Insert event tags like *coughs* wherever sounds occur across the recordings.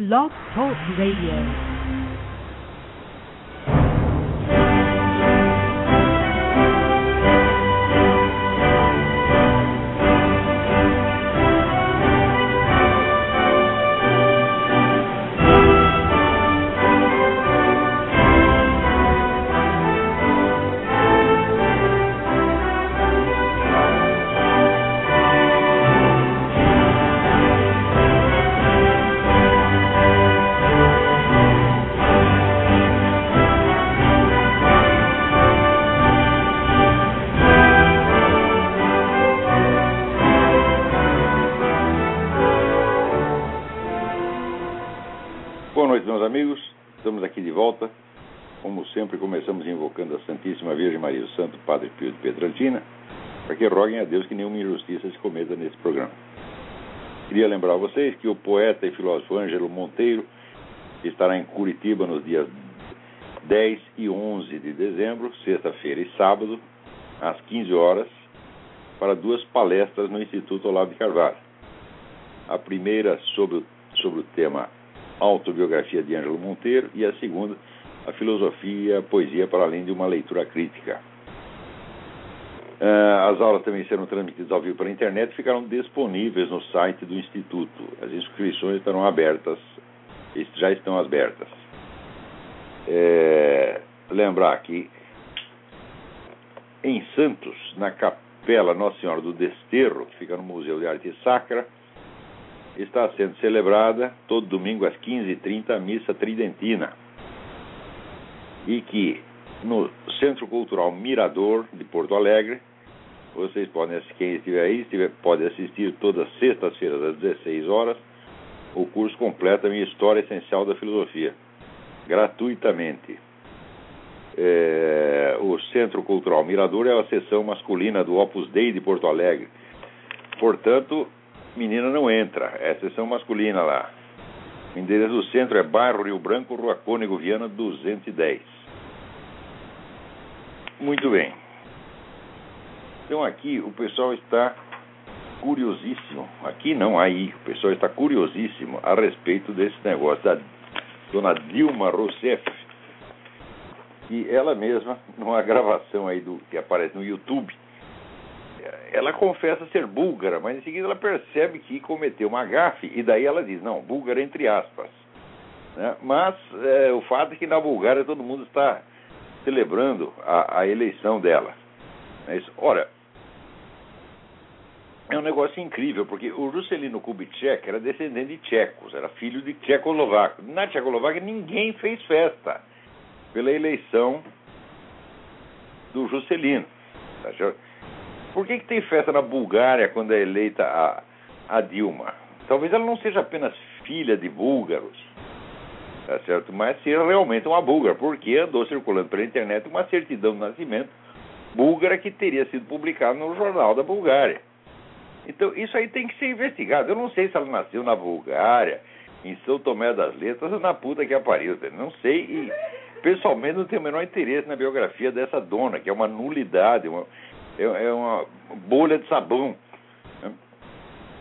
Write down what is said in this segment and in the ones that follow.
Blog Talk Radio. Vocês que o poeta e filósofo Ângelo Monteiro estará em Curitiba nos dias 10 e 11 de dezembro, sexta-feira e sábado, às 15 horas, para duas palestras no Instituto Olavo de Carvalho. A primeira sobre o, sobre o tema autobiografia de Ângelo Monteiro e a segunda, a filosofia, a poesia para além de uma leitura crítica. Ah, As aulas também serão transmitidas ao vivo pela internet e ficarão disponíveis no site do Instituto. As inscrições estarão abertas, já estão abertas. É, lembrar que em Santos, na Capela Nossa Senhora do Desterro, que fica no Museu de Arte Sacra, está sendo celebrada todo domingo às 15h30 a missa tridentina. E que no Centro Cultural Mirador de Porto Alegre, vocês podem, quem estiver aí, estiver, pode assistir todas as sextas-feiras às 16 horas o curso completo a minha História Essencial da Filosofia, gratuitamente. É, o Centro Cultural Mirador é a seção masculina do Opus Dei de Porto Alegre. Portanto, menina não entra, é a seção masculina lá. O endereço do centro é bairro Rio Branco, Rua Cônego Viana 210. Muito bem. Então aqui o pessoal está curiosíssimo. Aqui não, aí. O pessoal está curiosíssimo a respeito desse negócio da dona Dilma Rousseff. E ela mesma, numa gravação aí do que aparece no YouTube, ela confessa ser búlgara, mas em seguida ela percebe que cometeu uma gafe e daí ela diz, não, búlgara entre aspas. Né? Mas é, o fato é que na Bulgária todo mundo está celebrando a, a eleição dela. É isso. Ora, é um negócio incrível, porque o Juscelino Kubitschek era descendente de tchecos, era filho de tchecoslovaco. Na Tchecoslováquia ninguém fez festa pela eleição do Juscelino. Tá? Por que, que tem festa na Bulgária quando é eleita a, a Dilma? Talvez ela não seja apenas filha de búlgaros, tá certo? mas seja realmente uma búlgara, porque andou circulando pela internet uma certidão de nascimento búlgara que teria sido publicada no jornal da Bulgária. Então, isso aí tem que ser investigado. Eu não sei se ela nasceu na Bulgária, em São Tomé das Letras ou na puta que apariu. Não sei e, pessoalmente, não tenho o menor interesse na biografia dessa dona, que é uma nulidade, uma, é, é uma bolha de sabão.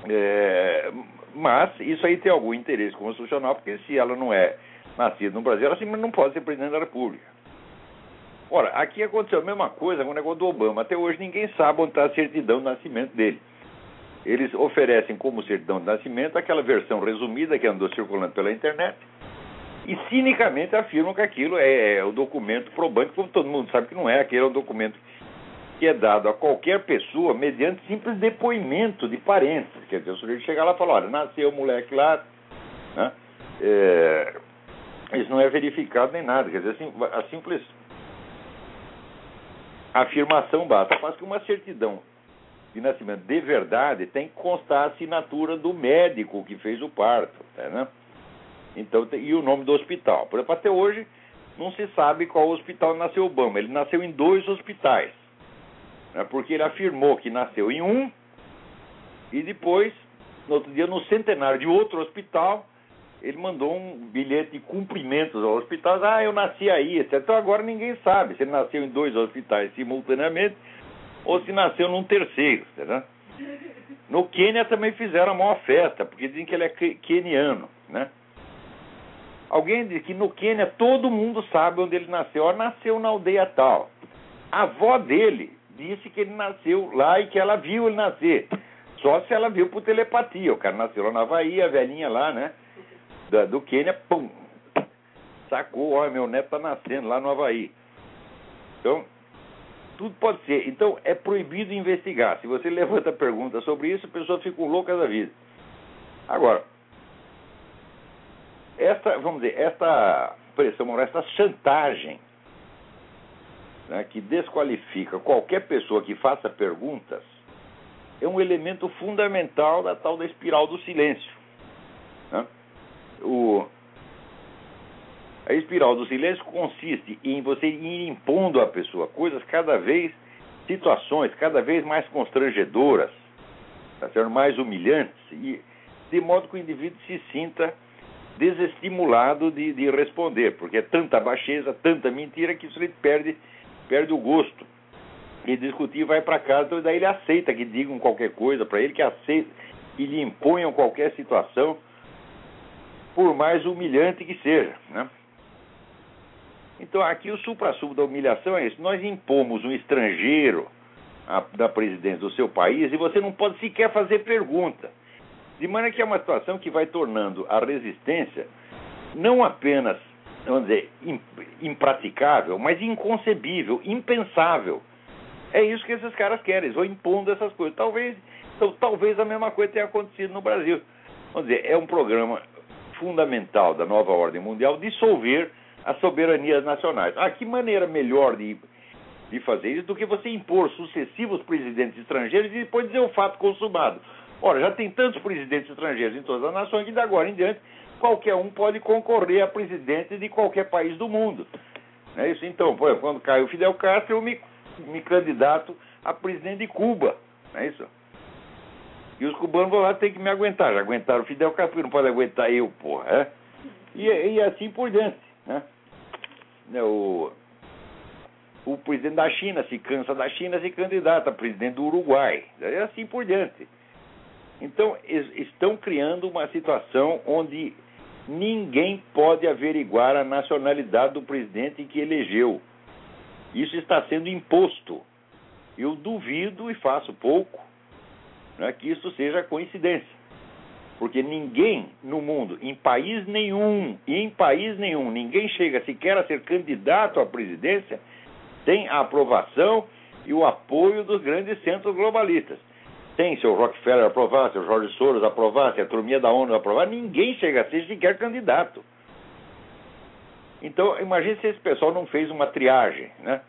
É, mas isso aí tem algum interesse constitucional, porque se ela não é nascida no Brasil, ela simplesmente não pode ser presidente da República. Ora, aqui aconteceu a mesma coisa com o negócio do Obama. Até hoje ninguém sabe onde está a certidão de nascimento dele. Eles oferecem como certidão de nascimento aquela versão resumida que andou circulando pela internet e cinicamente afirmam que aquilo é, é o documento probante, como todo mundo sabe que não é. Aquele é um documento que é dado a qualquer pessoa mediante simples depoimento de parentes. Quer dizer, o sujeito chega lá e fala, olha, nasceu o moleque lá, né? é, isso não é verificado nem nada. Quer dizer, assim, a simples afirmação basta. Faz que uma certidão de nascimento de verdade tem que constar a assinatura do médico que fez o parto, né? Então, e o nome do hospital. Por exemplo, até hoje não se sabe qual hospital nasceu Obama. Ele nasceu em dois hospitais né, porque ele afirmou que nasceu em um e depois, no outro dia, no centenário de outro hospital, ele mandou um bilhete de cumprimentos ao hospital. Ah, eu nasci aí, etc. Então agora ninguém sabe se ele nasceu em dois hospitais simultaneamente ou se nasceu num terceiro, entendeu? No Quênia também fizeram a maior festa, porque dizem que ele é queniano, né? Alguém disse que no Quênia todo mundo sabe onde ele nasceu. Ó, nasceu na aldeia tal. A avó dele disse que ele nasceu lá e que ela viu ele nascer. Só se ela viu por telepatia. O cara nasceu lá na Havaí, a velhinha lá, né? Do Quênia, pum! Sacou, ó, meu neto tá nascendo lá no Havaí. Então, tudo pode ser. Então, é proibido investigar. Se você *laughs* levanta pergunta sobre isso, a pessoa fica louca da vida. Agora, esta, vamos dizer, esta pressão moral, esta chantagem né, que desqualifica qualquer pessoa que faça perguntas é um elemento fundamental da tal da espiral do silêncio. Né? O, a espiral do silêncio consiste em você ir impondo à pessoa coisas cada vez, situações cada vez mais constrangedoras, tá certo? mais humilhantes, e de modo que o indivíduo se sinta desestimulado de, de responder, porque é tanta baixeza, tanta mentira que isso ele perde, perde o gosto. E discutir vai para casa, então daí ele aceita que digam qualquer coisa para ele, que aceita que lhe imponham qualquer situação, por mais humilhante que seja. Né? Então aqui o supra-sumo da humilhação é isso. Nós impomos um estrangeiro a, da presidência do seu país e você não pode sequer fazer pergunta. De maneira que é uma situação que vai tornando a resistência não apenas, vamos dizer, impraticável, mas inconcebível, impensável. É isso que esses caras querem, eles vão impondo essas coisas. Talvez, então, talvez a mesma coisa tenha acontecido no Brasil. Vamos dizer, é um programa fundamental da nova ordem mundial dissolver as soberanias nacionais. Ah, que maneira melhor de, de fazer isso do que você impor sucessivos presidentes estrangeiros e depois dizer o fato consumado. Ora, já tem tantos presidentes estrangeiros em todas as nações que, de agora em diante, qualquer um pode concorrer a presidente de qualquer país do mundo. Não é isso? Então, por exemplo, quando cai o Fidel Castro, eu me, me candidato a presidente de Cuba. Não é isso? E os cubanos vão lá ter que me aguentar. Já aguentaram o Fidel Castro, não pode aguentar eu, porra. É? E, e assim por diante. Né? né? O, o presidente da China se cansa da China, se candidata a presidente do Uruguai. E assim por diante. Então, estão criando uma situação onde ninguém pode averiguar a nacionalidade do presidente que elegeu. Isso está sendo imposto. Eu duvido e faço pouco né, que isso seja coincidência. Porque ninguém no mundo, em país nenhum, em país nenhum, ninguém chega sequer a ser candidato à presidência sem a aprovação e o apoio dos grandes centros globalistas tem, se o Rockefeller aprovar, se o Jorge Soros aprovar, se a turminha da ONU aprovar, ninguém chega a ser sequer candidato. Então, imagine se esse pessoal não fez uma triagem, né?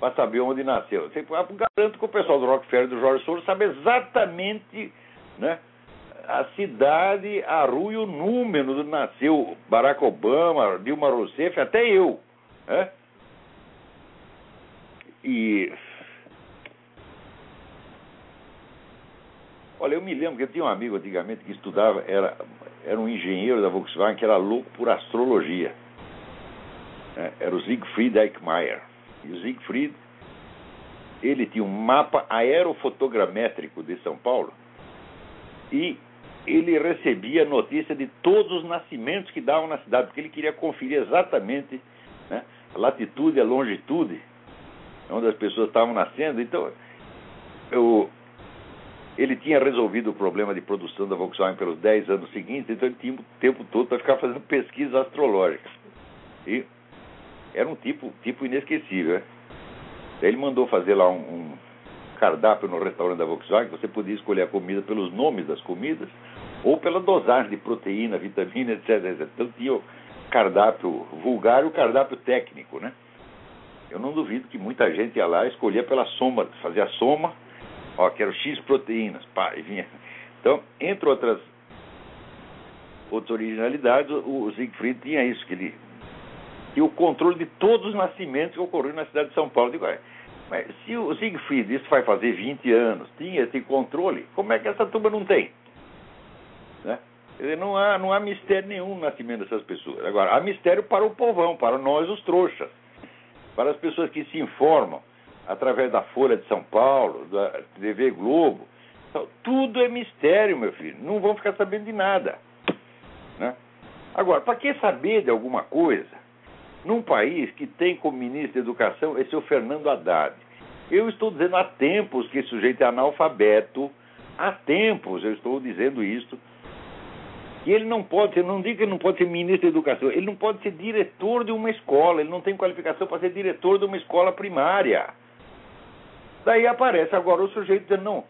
Para saber onde nasceu. Você, garanto que o pessoal do Rockefeller e do Jorge Soros sabe exatamente né, a cidade, a rua e o número nasceu Barack Obama, Dilma Rousseff, até eu. Né? E Olha, eu me lembro que eu tinha um amigo antigamente que estudava, era, era um engenheiro da Volkswagen que era louco por astrologia. É, era o Siegfried Eichmeier. E o Siegfried, ele tinha um mapa aerofotogramétrico de São Paulo e ele recebia notícia de todos os nascimentos que davam na cidade, porque ele queria conferir exatamente né, a latitude a longitude onde as pessoas estavam nascendo. Então, eu, ele tinha resolvido o problema de produção da Volkswagen pelos 10 anos seguintes, então ele tinha o tempo todo para ficar fazendo pesquisas astrológicas. E era um tipo, tipo inesquecível. Né? Ele mandou fazer lá um, um cardápio no restaurante da Volkswagen, você podia escolher a comida pelos nomes das comidas ou pela dosagem de proteína, vitamina, etc. etc. Então tinha o cardápio vulgar e o cardápio técnico, né? Eu não duvido que muita gente ia lá e escolhia pela soma, fazia a soma Ó, quero X proteínas, pá, e vinha. Então, entre outras, outras originalidades, o Siegfried tinha isso, que ele tinha o controle de todos os nascimentos que ocorreram na cidade de São Paulo. Digo, mas se o Siegfried, isso vai fazer 20 anos, tinha esse controle, como é que essa turma não tem? Né? Não há, não há mistério nenhum no nascimento dessas pessoas. Agora, há mistério para o povão, para nós, os trouxas, para as pessoas que se informam através da Folha de São Paulo, da TV Globo. Então, tudo é mistério, meu filho. Não vão ficar sabendo de nada. Né? Agora, para que saber de alguma coisa num país que tem como ministro da Educação esse o Fernando Haddad? Eu estou dizendo há tempos que esse sujeito é analfabeto, há tempos eu estou dizendo isso. E ele não pode ser, não digo que ele não pode ser ministro da Educação, ele não pode ser diretor de uma escola, ele não tem qualificação para ser diretor de uma escola primária. Daí aparece agora o sujeito dizendo, não,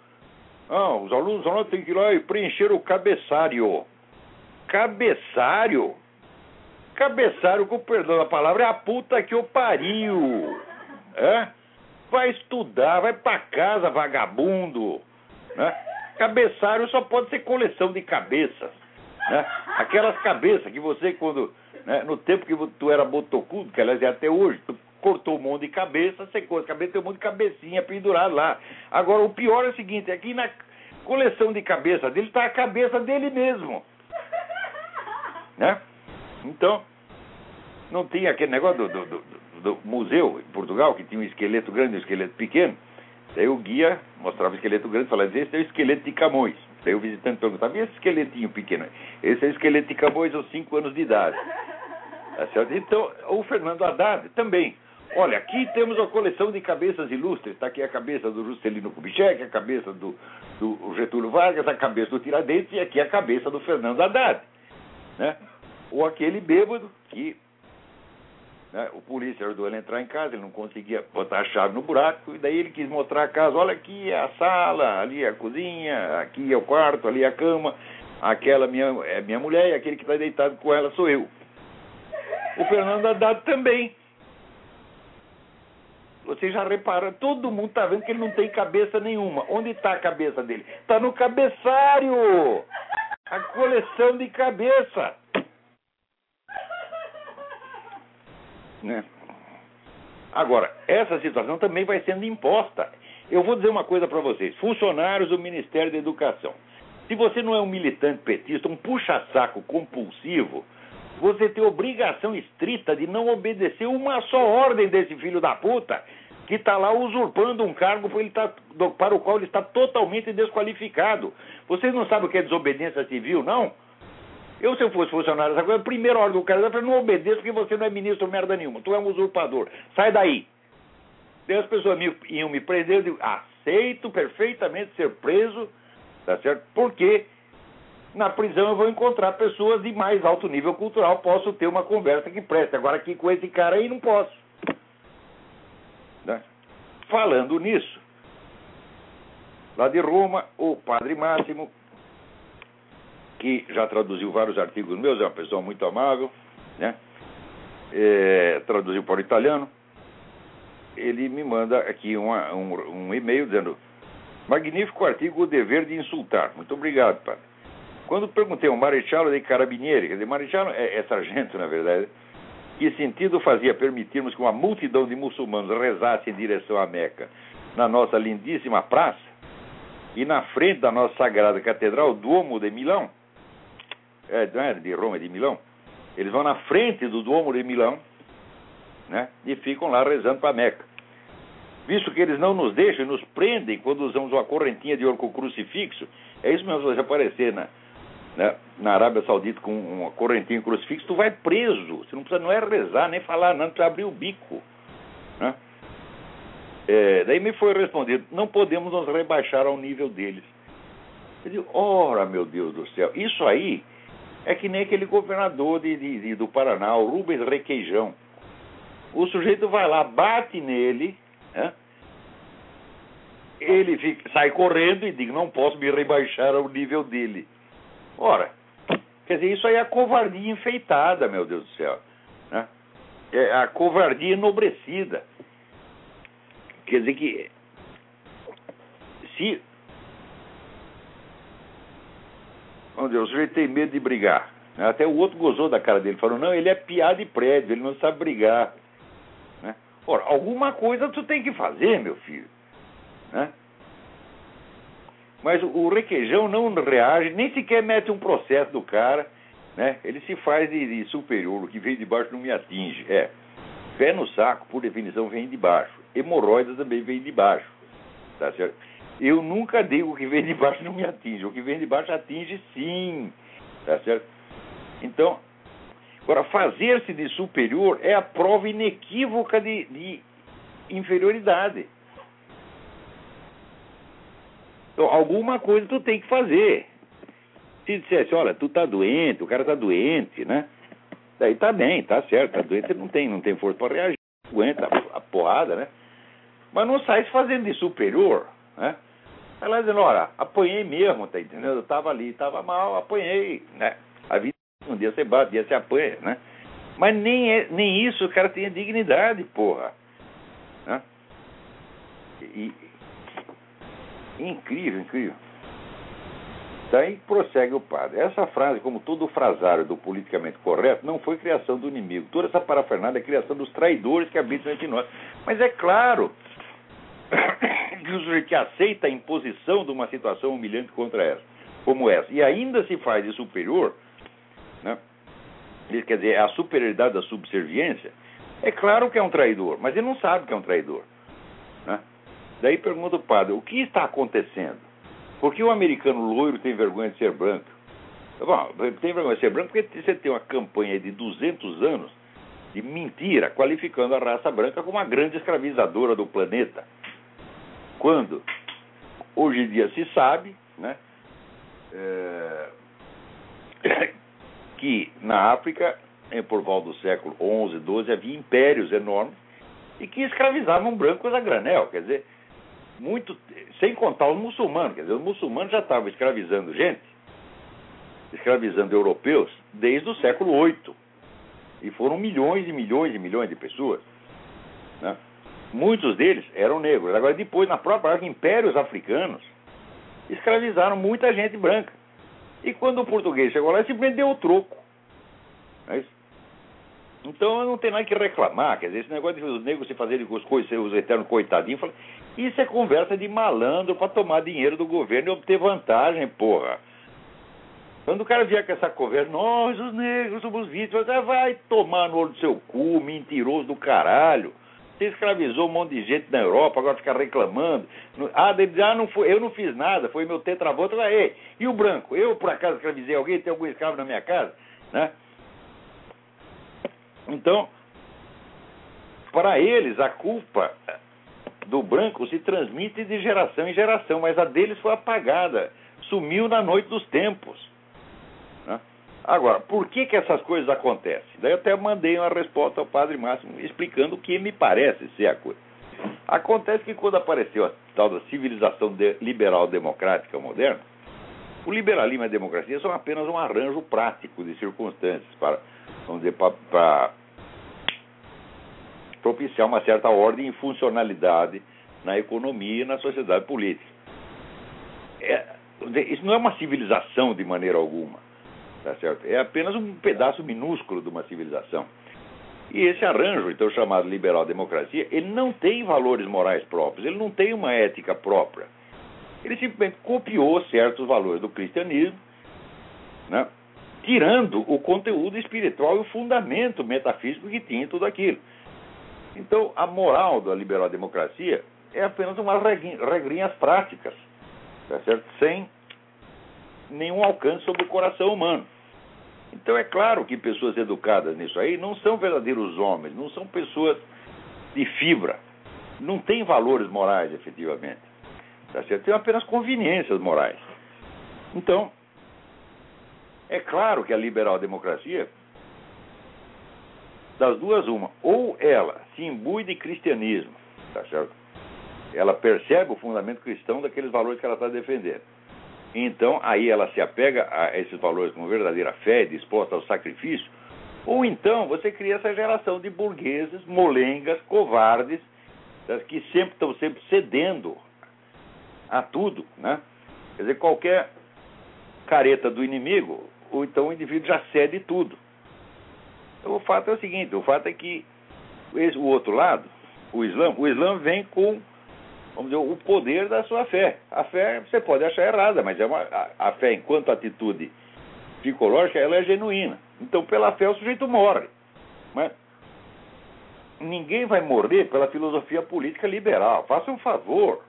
ah, os alunos não têm que ir lá e preencher o cabeçário. Cabeçário? Cabeçário, com perdão da palavra, é a puta que o pariu. É? Vai estudar, vai pra casa, vagabundo. Né? Cabeçário só pode ser coleção de cabeças. Né? Aquelas cabeças que você, quando. Né, no tempo que tu era botocudo, que aliás é até hoje, tu cortou um monte de cabeça, secou as cabeças, tem um monte de cabecinha pendurada lá. Agora, o pior é o seguinte: aqui na coleção de cabeça dele está a cabeça dele mesmo. Né? Então, não tinha aquele negócio do, do, do, do museu em Portugal, que tinha um esqueleto grande e um esqueleto pequeno. Daí o guia mostrava o esqueleto grande e falava: Esse é o esqueleto de Camões. Daí o visitante perguntava: E esse esqueletinho pequeno? Esse é o esqueleto de Camões aos 5 anos de idade. Tá então, o Fernando Haddad também. Olha, aqui temos uma coleção de cabeças ilustres. Está aqui a cabeça do Juscelino Kubitschek, a cabeça do, do Getúlio Vargas, a cabeça do Tiradentes e aqui a cabeça do Fernando Haddad. Né? Ou aquele bêbado que né? O polícia ajudou ele a entrar em casa, ele não conseguia botar a chave no buraco, e daí ele quis mostrar a casa: olha aqui é a sala, ali é a cozinha, aqui é o quarto, ali é a cama, aquela minha, é minha mulher e aquele que está deitado com ela sou eu. O Fernando Haddad também. Você já repara, todo mundo está vendo que ele não tem cabeça nenhuma. Onde está a cabeça dele? Está no cabeçário! A coleção de cabeça. Né? Agora, essa situação também vai sendo imposta. Eu vou dizer uma coisa para vocês: funcionários do Ministério da Educação. Se você não é um militante petista, um puxa-saco compulsivo, você tem obrigação estrita de não obedecer uma só ordem desse filho da puta que está lá usurpando um cargo tá, para o qual ele está totalmente desqualificado. Vocês não sabem o que é desobediência civil, não? Eu, se eu fosse funcionário dessa coisa, a primeira ordem do cara eu não obedeça porque você não é ministro merda nenhuma. Tu é um usurpador. Sai daí. Daí as pessoas me, iam me prender, eu digo, aceito perfeitamente ser preso, tá certo? Porque na prisão eu vou encontrar pessoas de mais alto nível cultural, posso ter uma conversa que preste. Agora aqui com esse cara aí não posso. Né? Falando nisso, lá de Roma, o padre Máximo que já traduziu vários artigos meus, é uma pessoa muito amável, né? É, traduziu para o italiano. Ele me manda aqui uma, um, um e-mail dizendo: Magnífico artigo O Dever de Insultar. Muito obrigado, padre. Quando perguntei ao Marechal de Carabinieri, quer dizer, Marechal é, é sargento, na verdade, que sentido fazia permitirmos que uma multidão de muçulmanos rezasse em direção à Meca na nossa lindíssima praça e na frente da nossa sagrada catedral, Duomo de Milão, é, não é de Roma, de Milão, eles vão na frente do Duomo de Milão né, e ficam lá rezando para Meca. Visto que eles não nos deixam e nos prendem quando usamos uma correntinha de ouro com crucifixo, é isso mesmo, você aparecer na, né, na Arábia Saudita com uma correntinha crucifixo, tu vai preso. Você não precisa não é rezar, nem falar, não, precisa abrir o bico. Né? É, daí me foi respondido, não podemos nos rebaixar ao nível deles. Eu digo, ora meu Deus do céu, isso aí é que nem aquele governador de, de, de, do Paraná, o Rubens Requeijão. O sujeito vai lá, bate nele, né? ele fica, sai correndo e diz: Não posso me rebaixar ao nível dele. Ora, quer dizer, isso aí é a covardia enfeitada, meu Deus do céu. Né? É a covardia enobrecida. Quer dizer que se Onde o sujeito tem medo de brigar. Até o outro gozou da cara dele, falou: não, ele é piada de prédio, ele não sabe brigar. Né? Ora, alguma coisa tu tem que fazer, meu filho. Né? Mas o requeijão não reage, nem sequer mete um processo do cara. Né? Ele se faz de, de superior, o que vem de baixo não me atinge. É. Pé no saco, por definição, vem de baixo. Hemorroidas também vem de baixo. Tá certo? Eu nunca digo que vem de baixo não me atinge. O que vem de baixo atinge sim. Tá certo? Então, Agora, fazer-se de superior é a prova inequívoca de, de inferioridade. Então, alguma coisa tu tem que fazer. Se dissesse, olha, tu tá doente, o cara tá doente, né? Daí tá bem, tá certo, tá doente, não tem, não tem força para reagir, aguenta a, porrada, né? Mas não sai se fazendo de superior, né? Lá dizendo, olha, apanhei mesmo, tá entendendo? Eu tava ali, tava mal, apanhei, né? A vida um dia você bate, um dia você apanha, né? Mas nem, é, nem isso o cara tem dignidade, porra. Né? E, incrível, incrível. Daí prossegue o padre. Essa frase, como todo o frasário do politicamente correto, não foi criação do inimigo. Toda essa parafernália é criação dos traidores que habitam entre nós. Mas é claro sujeito que aceita a imposição de uma situação humilhante contra essa, como essa, e ainda se faz de superior, né? quer dizer, a superioridade da subserviência, é claro que é um traidor, mas ele não sabe que é um traidor. Né? Daí pergunta o padre, o que está acontecendo? Por que o americano loiro tem vergonha de ser branco? Bom, tem vergonha de ser branco porque você tem uma campanha de 200 anos de mentira, qualificando a raça branca como a grande escravizadora do planeta. Quando hoje em dia se sabe né, é, *coughs* que na África, por volta do século XI, XII, havia impérios enormes e que escravizavam brancos a granel. Quer dizer, muito, sem contar os muçulmanos. Quer dizer, os muçulmanos já estavam escravizando gente, escravizando europeus, desde o século VIII. E foram milhões e milhões e milhões de pessoas. Né? Muitos deles eram negros. Agora, depois, na própria África, impérios africanos escravizaram muita gente branca. E quando o português chegou lá, simplesmente deu o troco. É isso? Então não tem nada que reclamar. Quer dizer, esse negócio de os negros se fazerem os, os eternos coitadinhos, isso é conversa de malandro para tomar dinheiro do governo e obter vantagem, porra. Quando o cara vier com essa conversa, nós, os negros, somos vítimas, vai tomar no olho do seu cu, mentiroso do caralho. Você escravizou um monte de gente na Europa, agora fica reclamando. Ah, ele diz, ah, não foi, eu não fiz nada, foi meu tetravoto. Ei, e o branco? Eu, por acaso, escravizei alguém? Tem algum escravo na minha casa? Né? Então, para eles, a culpa do branco se transmite de geração em geração, mas a deles foi apagada, sumiu na noite dos tempos. Agora, por que, que essas coisas acontecem? Daí eu até mandei uma resposta ao Padre Máximo explicando o que me parece ser a coisa. Acontece que quando apareceu a tal da civilização de, liberal democrática moderna, o liberalismo e a democracia são apenas um arranjo prático de circunstâncias para, vamos dizer, para propiciar uma certa ordem e funcionalidade na economia e na sociedade política. É, isso não é uma civilização de maneira alguma, tá certo? É apenas um pedaço minúsculo de uma civilização. E esse arranjo, então chamado liberal-democracia, ele não tem valores morais próprios, ele não tem uma ética própria. Ele simplesmente copiou certos valores do cristianismo, né, tirando o conteúdo espiritual e o fundamento metafísico que tinha tudo aquilo. Então, a moral da liberal-democracia é apenas umas regrinhas práticas, tá certo? sem nenhum alcance sobre o coração humano. Então, é claro que pessoas educadas nisso aí não são verdadeiros homens, não são pessoas de fibra, não têm valores morais, efetivamente. Tá certo? Tem apenas conveniências morais. Então, é claro que a liberal-democracia das duas, uma. Ou ela se imbui de cristianismo, tá certo? Ela percebe o fundamento cristão daqueles valores que ela está defendendo. Então, aí ela se apega a esses valores com verdadeira fé, disposta ao sacrifício. Ou então você cria essa geração de burgueses, molengas, covardes, que sempre estão sempre cedendo a tudo, né? Quer dizer, qualquer careta do inimigo, ou então o indivíduo já cede tudo. Então, o fato é o seguinte: o fato é que o outro lado, o Islã, o Islã vem com, vamos dizer, o poder da sua fé. A fé você pode achar errada, mas é uma, a, a fé, enquanto atitude psicológica, ela é genuína. Então, pela fé, o sujeito morre. Mas ninguém vai morrer pela filosofia política liberal. Faça um favor.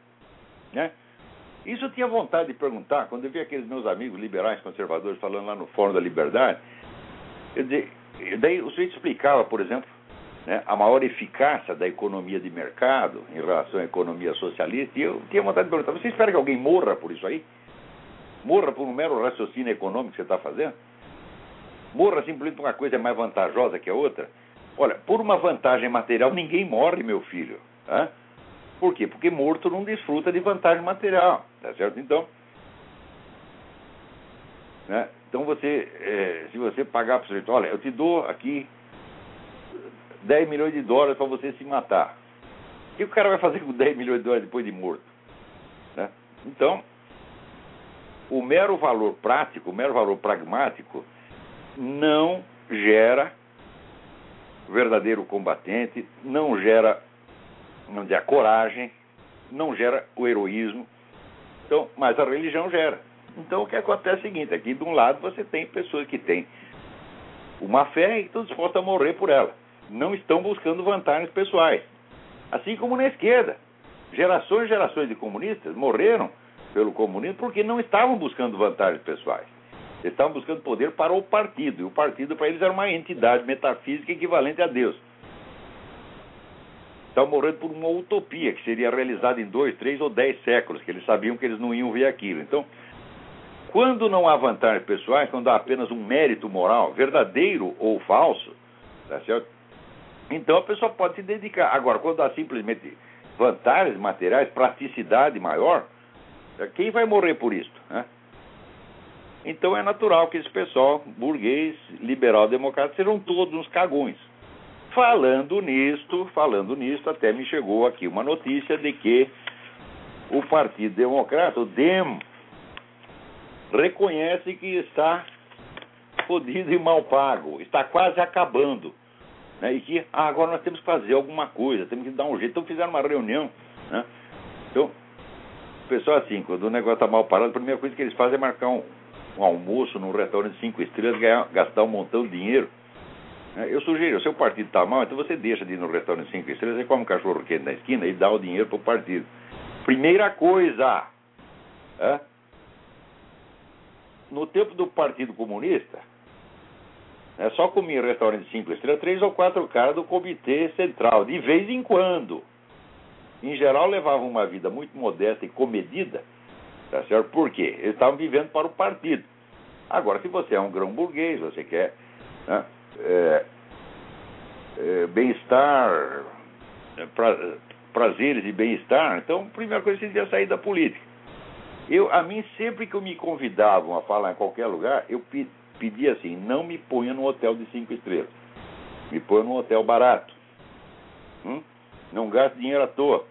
Né? Isso eu tinha vontade de perguntar quando eu vi aqueles meus amigos liberais conservadores falando lá no Fórum da Liberdade. Dizer, daí o sujeito explicava, por exemplo, né, a maior eficácia da economia de mercado em relação à economia socialista, e eu tinha vontade de perguntar, você espera que alguém morra por isso aí? Morra por um mero raciocínio econômico que você está fazendo? Morra simplesmente por uma coisa mais vantajosa que a outra? Olha, por uma vantagem material, ninguém morre, meu filho. Tá? Por quê? Porque morto não desfruta de vantagem material, tá certo? Então, né? então você, é, se você pagar para o sujeito, olha, eu te dou aqui 10 milhões de dólares para você se matar. O que o cara vai fazer com 10 milhões de dólares depois de morto? Né? Então, o mero valor prático, o mero valor pragmático, não gera verdadeiro combatente, não gera não dizer, a coragem, não gera o heroísmo. Então, mas a religião gera. Então o que acontece é o seguinte, aqui de um lado você tem pessoas que têm uma fé e estão dispostas a morrer por ela. Não estão buscando vantagens pessoais. Assim como na esquerda. Gerações e gerações de comunistas morreram pelo comunismo porque não estavam buscando vantagens pessoais. Eles estavam buscando poder para o partido. E o partido para eles era uma entidade metafísica equivalente a Deus. Estavam morrendo por uma utopia que seria realizada em dois, três ou dez séculos, que eles sabiam que eles não iam ver aquilo. Então, quando não há vantagens pessoais, quando há apenas um mérito moral, verdadeiro ou falso, tá certo? Então a pessoa pode se dedicar. Agora, quando há simplesmente vantagens materiais, praticidade maior, quem vai morrer por isso? Né? Então é natural que esse pessoal, burguês, liberal, democrata, sejam todos uns cagões. Falando nisto, falando nisto, até me chegou aqui uma notícia de que o Partido Democrata, o DEM, reconhece que está fodido e mal pago, está quase acabando. Né? E que ah, agora nós temos que fazer alguma coisa, temos que dar um jeito. Então fizeram uma reunião. Né? Então, o pessoal assim, quando o negócio está mal parado, a primeira coisa que eles fazem é marcar um, um almoço num restaurante de cinco estrelas, ganhar, gastar um montão de dinheiro. Né? Eu sugiro, se o partido está mal, então você deixa de ir no restaurante cinco estrelas, você come um cachorro quente na esquina e dá o dinheiro para o partido. Primeira coisa. É? no tempo do Partido Comunista, é só comia em restaurante cinco estrelas três ou quatro caras do comitê central, de vez em quando. Em geral, levavam uma vida muito modesta e comedida, tá certo? Por quê? Eles estavam vivendo para o partido. Agora, se você é um grão burguês, você quer né, é, é, bem-estar, é, pra, prazeres e bem-estar, então a primeira coisa que você sair da política. Eu, a mim, sempre que me convidavam a falar em qualquer lugar, eu pedia assim: não me ponha num hotel de cinco estrelas. Me ponha num hotel barato. Hum? Não gaste dinheiro à toa.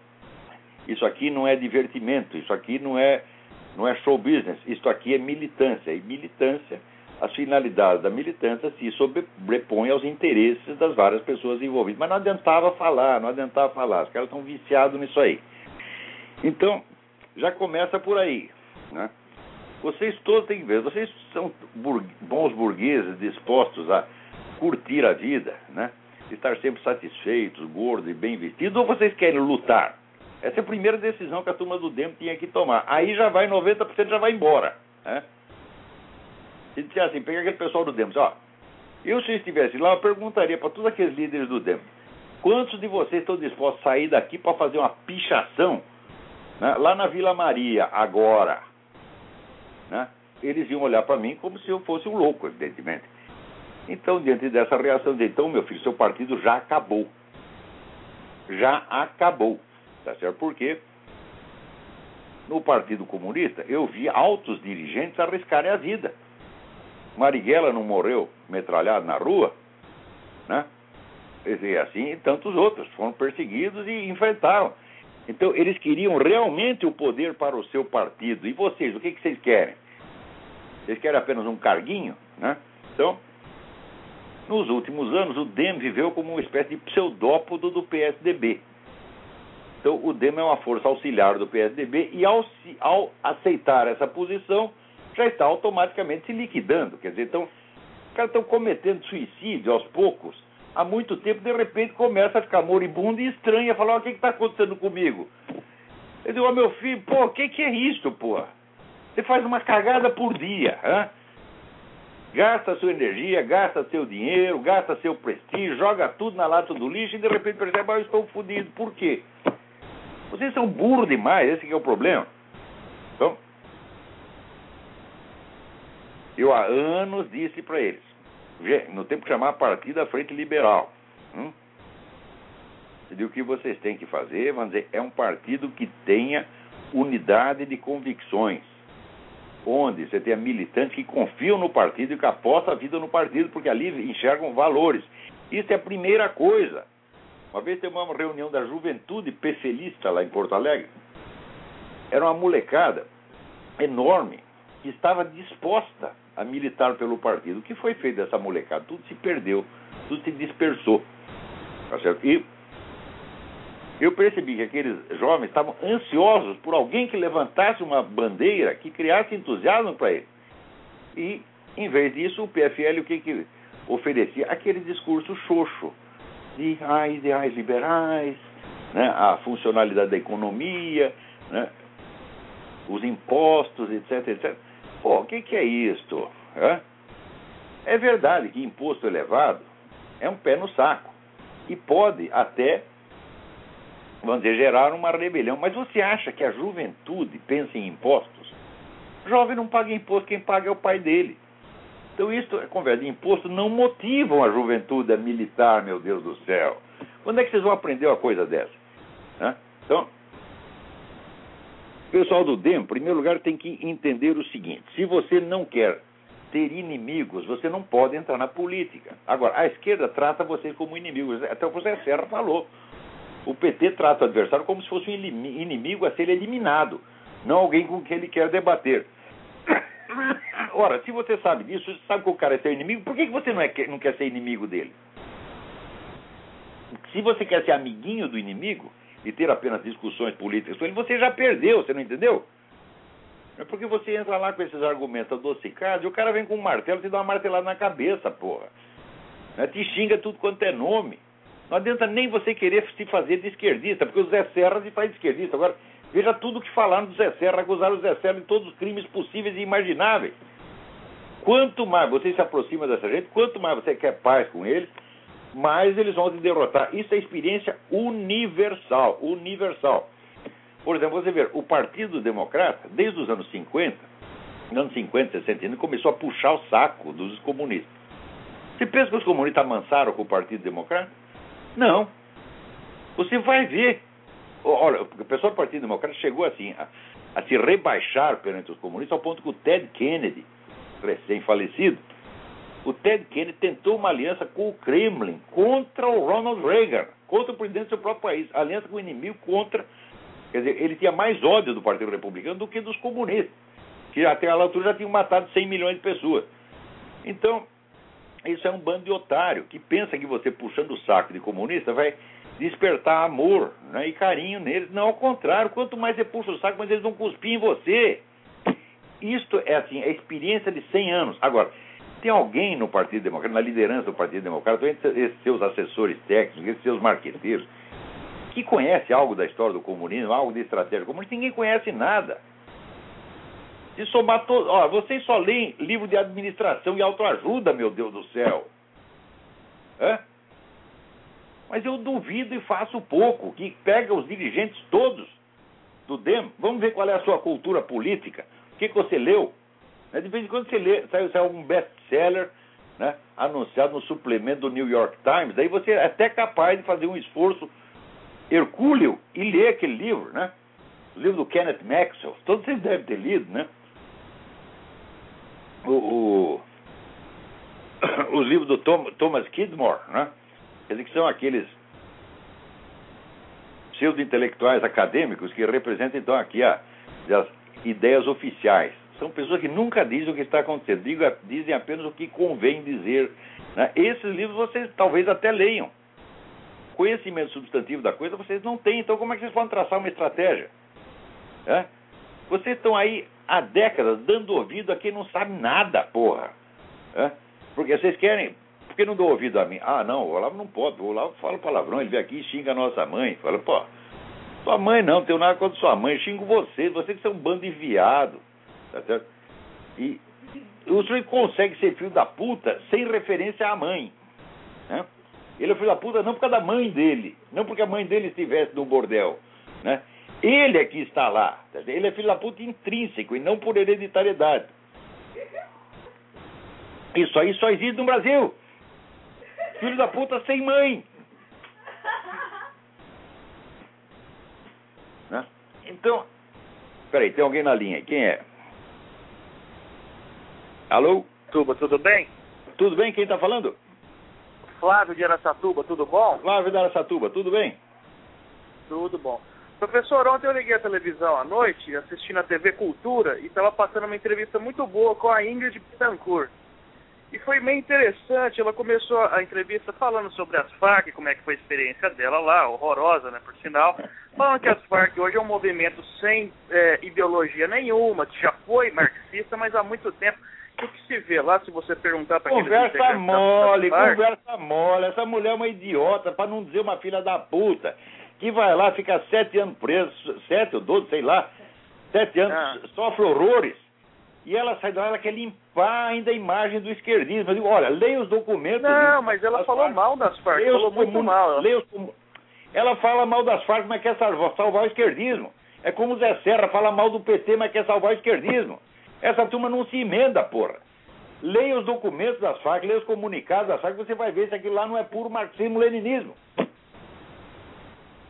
Isso aqui não é divertimento, isso aqui não é, não é show business, isso aqui é militância. E militância, as finalidades da militância se sobrepõem aos interesses das várias pessoas envolvidas. Mas não adiantava falar, não adiantava falar. Os caras estão viciados nisso aí. Então, já começa por aí. Né? Vocês todos têm que ver, vocês são bons burgueses dispostos a curtir a vida, né? estar sempre satisfeitos, gordos e bem vestidos, ou vocês querem lutar? Essa é a primeira decisão que a turma do DEM tinha que tomar. Aí já vai 90% já vai embora. Né? Se disser assim, pega aquele pessoal do DEM, ó, eu se estivesse lá, eu perguntaria para todos aqueles líderes do DEM, quantos de vocês estão dispostos a sair daqui para fazer uma pichação né? Lá na Vila Maria, agora, né? eles iam olhar para mim como se eu fosse um louco, evidentemente. Então, diante dessa reação, de então, meu filho, seu partido já acabou. Já acabou. Tá certo? Porque no Partido Comunista eu vi altos dirigentes arriscarem a vida. Marighella não morreu metralhado na rua, né? E assim, e tantos outros foram perseguidos e enfrentaram. Então, eles queriam realmente o poder para o seu partido. E vocês, o que, que vocês querem? Vocês querem apenas um carguinho? Né? Então, nos últimos anos, o DEM viveu como uma espécie de pseudópodo do PSDB. Então, o DEM é uma força auxiliar do PSDB e, ao, ao aceitar essa posição, já está automaticamente se liquidando. Quer dizer, então, os caras estão cometendo suicídio aos poucos há muito tempo, de repente começa a ficar moribundo e estranha, falar, o que está acontecendo comigo? Eu digo, meu filho, pô, o que, que é isso, pô? Você faz uma cagada por dia, hã? Gasta sua energia, gasta seu dinheiro, gasta seu prestígio, joga tudo na lata do lixo e de repente percebe, ah, eu estou fodido. Por quê? Vocês são burros demais, esse é o problema. Então, eu há anos disse para eles, no tempo que chamava Partido da Frente Liberal, hum? o que vocês têm que fazer, vamos dizer, é um partido que tenha unidade de convicções, onde você tenha militantes que confiam no partido e que apostam a vida no partido, porque ali enxergam valores. Isso é a primeira coisa. Uma vez teve uma reunião da juventude pecelista lá em Porto Alegre. Era uma molecada enorme que estava disposta a militar pelo partido. O que foi feito dessa molecada? Tudo se perdeu, tudo se dispersou. Tá certo? E eu percebi que aqueles jovens estavam ansiosos por alguém que levantasse uma bandeira que criasse entusiasmo para eles. E, em vez disso, o PFL o que, que oferecia? Aquele discurso xoxo de ah, ideais liberais, né, a funcionalidade da economia, né, os impostos, etc, etc. Pô, o que, que é isto? É? é verdade que imposto elevado é um pé no saco e pode até, vamos dizer, gerar uma rebelião. Mas você acha que a juventude pensa em impostos? Jovem não paga imposto, quem paga é o pai dele. Então, isso, conversa de imposto, não motivam a juventude a militar, meu Deus do céu. Quando é que vocês vão aprender uma coisa dessa? Então, o pessoal do DEM, em primeiro lugar, tem que entender o seguinte: se você não quer ter inimigos, você não pode entrar na política. Agora, a esquerda trata vocês como inimigos. Até o José Serra falou. O PT trata o adversário como se fosse um inimigo a ser eliminado, não alguém com quem ele quer debater. *coughs* Ora, se você sabe disso, sabe que o cara é seu inimigo, por que você não, é, não quer ser inimigo dele? Se você quer ser amiguinho do inimigo e ter apenas discussões políticas com ele, você já perdeu, você não entendeu? É porque você entra lá com esses argumentos adocicados e o cara vem com um martelo e te dá uma martelada na cabeça, porra. Né? Te xinga tudo quanto é nome. Não adianta nem você querer se fazer de esquerdista, porque o Zé Serra se faz de esquerdista. Agora, veja tudo que falaram do Zé Serra, acusaram o Zé Serra de todos os crimes possíveis e imagináveis. Quanto mais você se aproxima dessa gente, quanto mais você quer paz com eles, mais eles vão te derrotar. Isso é experiência universal, universal. Por exemplo, você vê, o Partido Democrata, desde os anos 50, nos anos 50, 60, começou a puxar o saco dos comunistas. Você pensa que os comunistas amansaram com o Partido Democrata? Não. Você vai ver. Olha, o pessoal do Partido Democrata chegou assim a, a se rebaixar perante os comunistas ao ponto que o Ted Kennedy recém-falecido, o Ted Kennedy tentou uma aliança com o Kremlin contra o Ronald Reagan, contra o presidente do seu próprio país. Aliança com o inimigo contra. Quer dizer, ele tinha mais ódio do Partido Republicano do que dos comunistas, que até a altura já tinham matado 100 milhões de pessoas. Então, isso é um bando de otário que pensa que você puxando o saco de comunista vai despertar amor né, e carinho neles. Não, ao contrário, quanto mais você puxa o saco, mais eles vão cuspir em você. Isto é assim, a experiência de 100 anos. Agora, tem alguém no Partido Democrata, na liderança do Partido Democrata, esses seus assessores técnicos, esses seus marqueteiros, que conhece algo da história do comunismo, algo de estratégia comunista? Ninguém conhece nada. Se somar todo. Ó, vocês só leem livro de administração e autoajuda, meu Deus do céu. Hã? Mas eu duvido e faço pouco que pega os dirigentes todos do DEM. Vamos ver qual é a sua cultura política que, que você leu? Né, de vez em quando você lê, sai, sai algum best-seller né, anunciado no suplemento do New York Times, aí você é até capaz de fazer um esforço hercúleo e ler aquele livro, né? O livro do Kenneth Maxwell, todos vocês devem ter lido, né? O, o, *coughs* os livros do Tom, Thomas Kidmore, né? Quer dizer, que são aqueles pseudo-intelectuais acadêmicos que representam, então, aqui a, as ideias oficiais. São pessoas que nunca dizem o que está acontecendo, dizem apenas o que convém dizer. Né? Esses livros vocês talvez até leiam. Conhecimento substantivo da coisa vocês não têm, então como é que vocês podem traçar uma estratégia? É? Vocês estão aí há décadas dando ouvido a quem não sabe nada, porra. É? Porque vocês querem. Por que não dou ouvido a mim? Ah, não, o Olavo não pode. O Olavo fala palavrão, ele vem aqui e xinga a nossa mãe. Fala, pô, sua mãe não, não tenho nada contra sua mãe, xingo você, você que é um bando de viado. Tá certo? E o sujeito consegue ser filho da puta sem referência à mãe. Né? Ele é filho da puta não por causa da mãe dele, não porque a mãe dele estivesse no bordel. Né? Ele é que está lá. Ele é filho da puta intrínseco e não por hereditariedade. Isso aí só existe no Brasil. Filho da puta sem mãe. Né? Então, peraí, tem alguém na linha. Quem é? Alô? Tuba, tudo bem? Tudo bem? Quem está falando? Flávio de Aracatuba, tudo bom? Flávio de Aracatuba, tudo bem? Tudo bom. Professor, ontem eu liguei a televisão à noite, assistindo a TV Cultura, e estava passando uma entrevista muito boa com a Ingrid Betancourt. E foi meio interessante, ela começou a entrevista falando sobre as Farc, como é que foi a experiência dela lá, horrorosa, né, por sinal. Falando que as Farc hoje é um movimento sem é, ideologia nenhuma, que já foi marxista, mas há muito tempo o que se vê lá, se você perguntar para Conversa mole, conversa mole. Essa mulher é uma idiota, para não dizer uma filha da puta, que vai lá, fica sete anos preso, sete ou doze, sei lá, sete anos, ah. sofre horrores. E ela sai lá, ela quer limpar ainda a imagem do esquerdismo. Eu digo, olha, leia os documentos. Não, mas ela falou Farc. mal das Farc, falou muito mal. Leia os, ela fala mal das Farc, mas quer salvar, salvar o esquerdismo. É como o Zé Serra fala mal do PT, mas quer salvar o esquerdismo. Essa turma não se emenda, porra. Leia os documentos das Farc, leia os comunicados das Farc, você vai ver se aquilo lá não é puro marxismo-leninismo.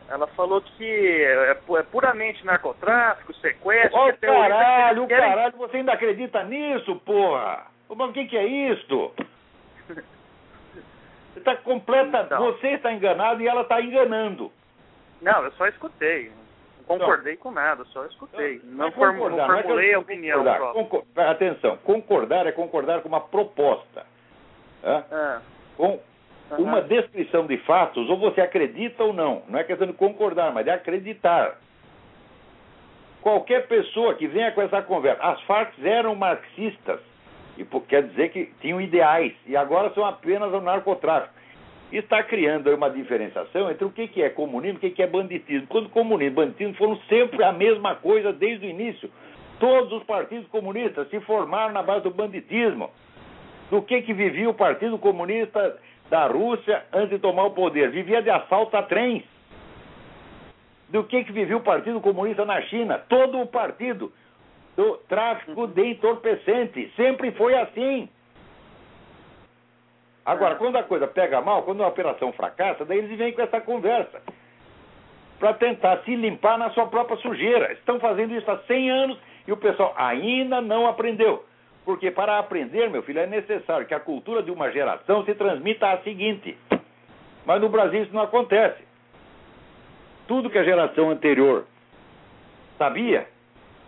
Ela falou que é, é puramente narcotráfico, sequestro. Ô, oh, caralho, querem... caralho, você ainda acredita nisso, porra? Mas o que, que é isto? *laughs* Você está completa. Então. Você está enganado e ela está enganando. Não, eu só escutei. Não concordei com nada, só escutei. Não, não, form, não formulei a opinião. Concordar, atenção, concordar é concordar com uma proposta. É? Com uma descrição de fatos, ou você acredita ou não. Não é questão de concordar, mas de acreditar. Qualquer pessoa que venha com essa conversa, as Farc eram marxistas, e quer dizer que tinham ideais, e agora são apenas o narcotráfico está criando uma diferenciação entre o que é comunismo e o que é banditismo. Quando comunismo e banditismo foram sempre a mesma coisa desde o início. Todos os partidos comunistas se formaram na base do banditismo. Do que, que vivia o Partido Comunista da Rússia antes de tomar o poder? Vivia de assalto a trens. Do que, que vivia o Partido Comunista na China? Todo o partido do tráfico de entorpecentes. Sempre foi assim. Agora, quando a coisa pega mal, quando a operação fracassa, daí eles vêm com essa conversa para tentar se limpar na sua própria sujeira. Estão fazendo isso há 100 anos e o pessoal ainda não aprendeu. Porque para aprender, meu filho, é necessário que a cultura de uma geração se transmita à seguinte. Mas no Brasil isso não acontece. Tudo que a geração anterior sabia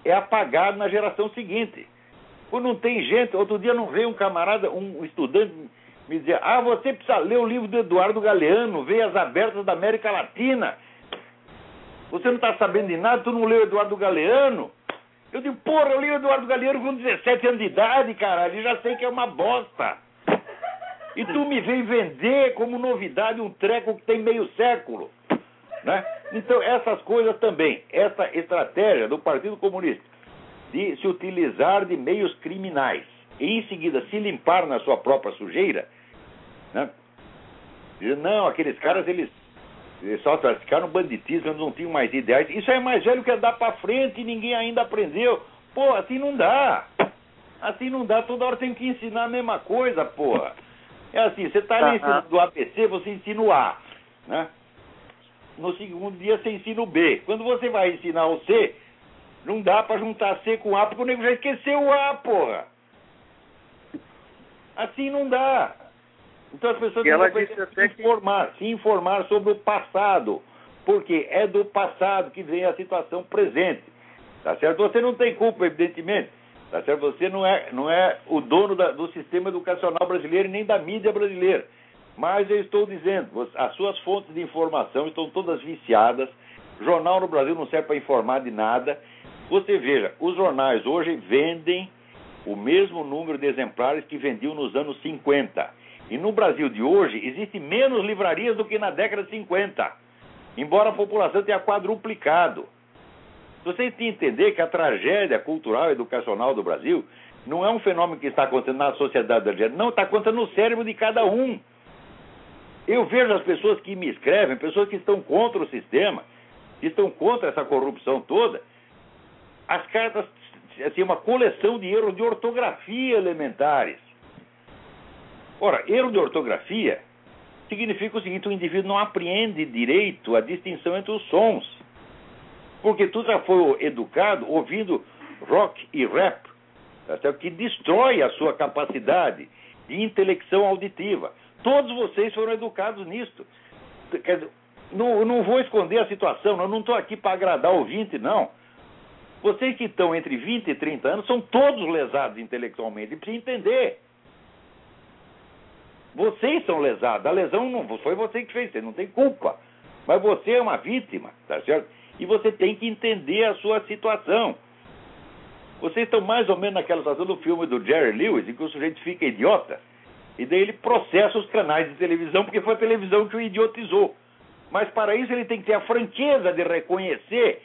é apagado na geração seguinte. Quando não tem gente, outro dia não veio um camarada, um estudante me dizia: Ah, você precisa ler o livro do Eduardo Galeano, Veias Abertas da América Latina. Você não está sabendo de nada, tu não leu Eduardo Galeano? Eu digo, porra, eu li o Eduardo Galeano com 17 anos de idade, caralho, já sei que é uma bosta. E tu me vem vender como novidade um treco que tem meio século. Né? Então, essas coisas também, essa estratégia do Partido Comunista de se utilizar de meios criminais e em seguida se limpar na sua própria sujeira, né? Dizer, não, aqueles caras, eles, eles só ficaram banditismo, eles não tinham mais ideais. Isso é mais velho que andar para frente e ninguém ainda aprendeu. Pô, assim não dá. Assim não dá, toda hora tem que ensinar a mesma coisa, porra. É assim, você está ali uh do ABC, você ensina o A, né? No segundo dia você ensina o B. Quando você vai ensinar o C, não dá para juntar C com A, porque o nego já esqueceu o A, porra. Assim não dá. Então as pessoas têm que se informar, que... se informar sobre o passado, porque é do passado que vem a situação presente. Tá certo? Você não tem culpa, evidentemente. Tá certo? Você não é, não é o dono da, do sistema educacional brasileiro nem da mídia brasileira. Mas eu estou dizendo, as suas fontes de informação estão todas viciadas. Jornal no Brasil não serve para informar de nada. Você veja, os jornais hoje vendem o mesmo número de exemplares que vendiam nos anos 50. E no Brasil de hoje, existe menos livrarias do que na década de 50, embora a população tenha quadruplicado. Vocês têm que entender que a tragédia cultural e educacional do Brasil Não é um fenômeno que está acontecendo na sociedade brasileira, não, está acontecendo no cérebro de cada um. Eu vejo as pessoas que me escrevem, pessoas que estão contra o sistema, que estão contra essa corrupção toda, as cartas, assim, uma coleção de erros de ortografia elementares. Ora, erro de ortografia significa o seguinte: o indivíduo não apreende direito a distinção entre os sons. Porque tu já foi educado ouvindo rock e rap, até que destrói a sua capacidade de intelecção auditiva. Todos vocês foram educados nisto. Quer dizer, não, não vou esconder a situação, eu não estou aqui para agradar o ouvinte, não. Vocês que estão entre 20 e 30 anos são todos lesados intelectualmente, e precisa entender. Vocês são lesados. A lesão não foi você que fez, você não tem culpa. Mas você é uma vítima, tá certo? E você tem que entender a sua situação. Vocês estão mais ou menos naquela situação do filme do Jerry Lewis, em que o sujeito fica idiota, e daí ele processa os canais de televisão, porque foi a televisão que o idiotizou. Mas para isso ele tem que ter a franqueza de reconhecer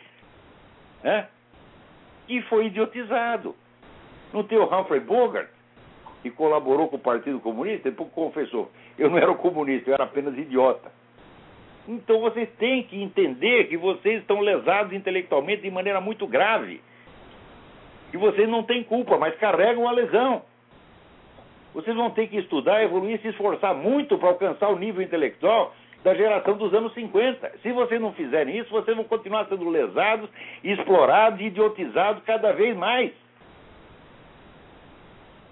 né, que foi idiotizado. Não tem o Humphrey Bogart, que colaborou com o Partido Comunista, ele confessou: eu não era comunista, eu era apenas idiota. Então vocês têm que entender que vocês estão lesados intelectualmente de maneira muito grave. Que vocês não têm culpa, mas carregam a lesão. Vocês vão ter que estudar, evoluir, se esforçar muito para alcançar o nível intelectual da geração dos anos 50. Se vocês não fizerem isso, vocês vão continuar sendo lesados, explorados e idiotizados cada vez mais.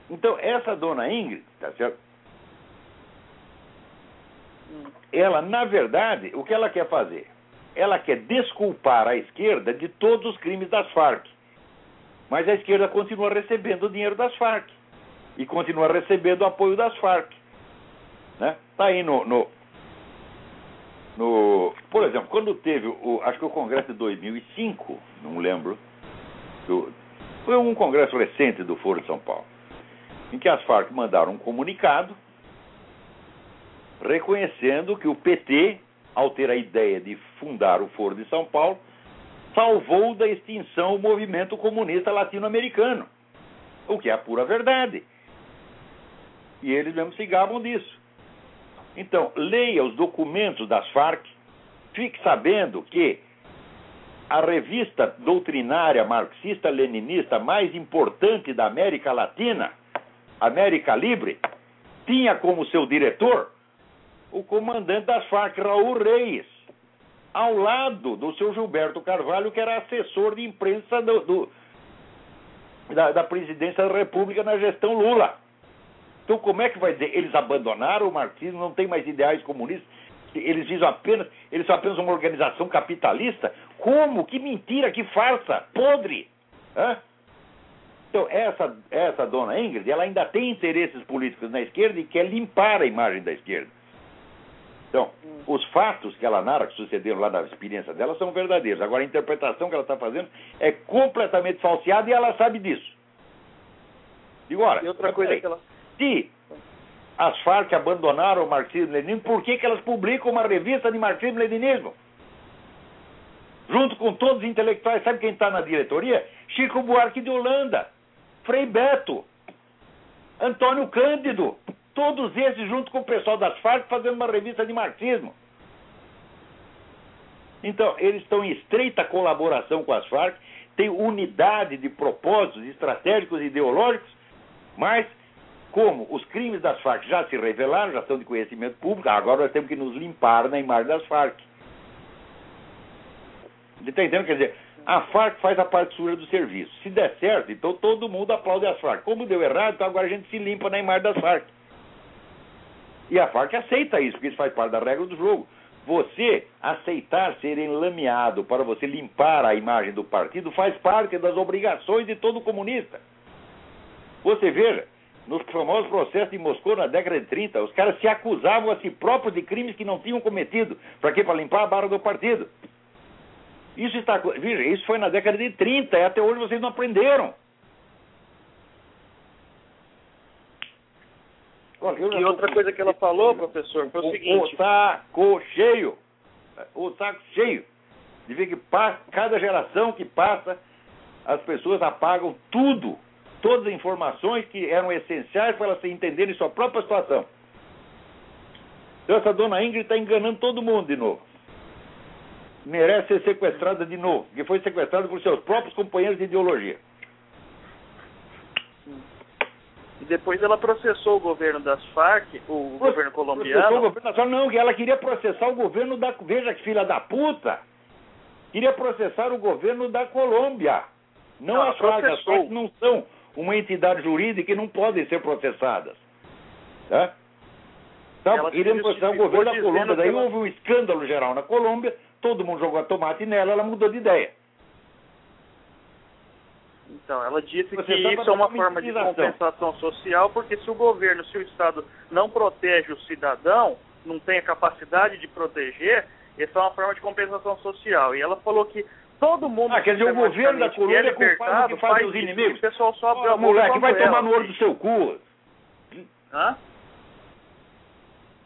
Então, essa dona Ingrid, tá certo? Ela, na verdade, o que ela quer fazer? Ela quer desculpar a esquerda de todos os crimes das Farc. Mas a esquerda continua recebendo o dinheiro das Farc. E continua recebendo o apoio das Farc. Né? Tá aí no, no, no, por exemplo, quando teve o, acho que o Congresso de 2005, não lembro, do, foi um congresso recente do Foro de São Paulo em que as Farc mandaram um comunicado reconhecendo que o PT, ao ter a ideia de fundar o Foro de São Paulo, salvou da extinção o movimento comunista latino-americano, o que é a pura verdade. E eles mesmo se gabam disso. Então, leia os documentos das Farc, fique sabendo que a revista doutrinária marxista-leninista mais importante da América Latina América Libre, tinha como seu diretor o comandante das Farc, Raul Reis, ao lado do seu Gilberto Carvalho, que era assessor de imprensa do, do, da, da presidência da República na gestão Lula. Então, como é que vai dizer? Eles abandonaram o marxismo, não tem mais ideais comunistas, eles visam apenas, eles são apenas uma organização capitalista? Como? Que mentira, que farsa, podre! Hã? Então, essa, essa dona Ingrid, ela ainda tem interesses políticos na esquerda e quer limpar a imagem da esquerda. Então, os fatos que ela narra, que sucederam lá na experiência dela, são verdadeiros. Agora, a interpretação que ela está fazendo é completamente falseada e ela sabe disso. E, ora, e outra coisa que ela... Se as Farc abandonaram o marxismo-leninismo, por que, que elas publicam uma revista de marxismo-leninismo? Junto com todos os intelectuais, sabe quem está na diretoria? Chico Buarque de Holanda. Frei Beto, Antônio Cândido, todos esses junto com o pessoal das Farc fazendo uma revista de marxismo. Então, eles estão em estreita colaboração com as Farc, têm unidade de propósitos estratégicos e ideológicos, mas como os crimes das Farc já se revelaram, já são de conhecimento público, agora nós temos que nos limpar na imagem das Farc. Você está entendendo? Quer dizer, a FARC faz a parte suja do serviço. Se der certo, então todo mundo aplaude as FARC. Como deu errado, então agora a gente se limpa na imagem das FARC. E a FARC aceita isso, porque isso faz parte da regra do jogo. Você aceitar ser enlameado para você limpar a imagem do partido faz parte das obrigações de todo comunista. Você veja, nos famosos processos de Moscou na década de 30, os caras se acusavam a si próprios de crimes que não tinham cometido. Para quê? Para limpar a barra do partido. Isso está. Veja, isso foi na década de 30 e até hoje vocês não aprenderam. Olha, e outra coisa que ela falou, professor, foi o, o seguinte. O saco cheio. O saco cheio. De ver que passa, cada geração que passa, as pessoas apagam tudo todas as informações que eram essenciais para ela se entender em sua própria situação. Então essa dona Ingrid está enganando todo mundo de novo. Merece ser sequestrada de novo, porque foi sequestrada por seus próprios companheiros de ideologia. E depois ela processou o governo das Farc, o Pro- governo Processou o colombiano. governo nacional, não, que ela queria processar o governo da. Veja que filha da puta! Queria processar o governo da Colômbia. Não, Não, as Farc. As. Farc não são uma entidade jurídica e não podem ser processadas. Tá? Então, queria processar o governo da Colômbia. Daí ela- houve um escândalo geral na Colômbia, todo mundo jogou tomate nela, ela mudou de ideia. Então, ela disse Você que isso é uma forma de compensação social, porque se o governo, se o Estado não protege o cidadão, não tem a capacidade de proteger, isso é uma forma de compensação social. E ela falou que todo mundo Ah, quer dizer, o governo da Colômbia é culpado do que faz os isso, inimigos? O pessoal sobe a moleque, vai tomar no olho olho do seu cu. Hã?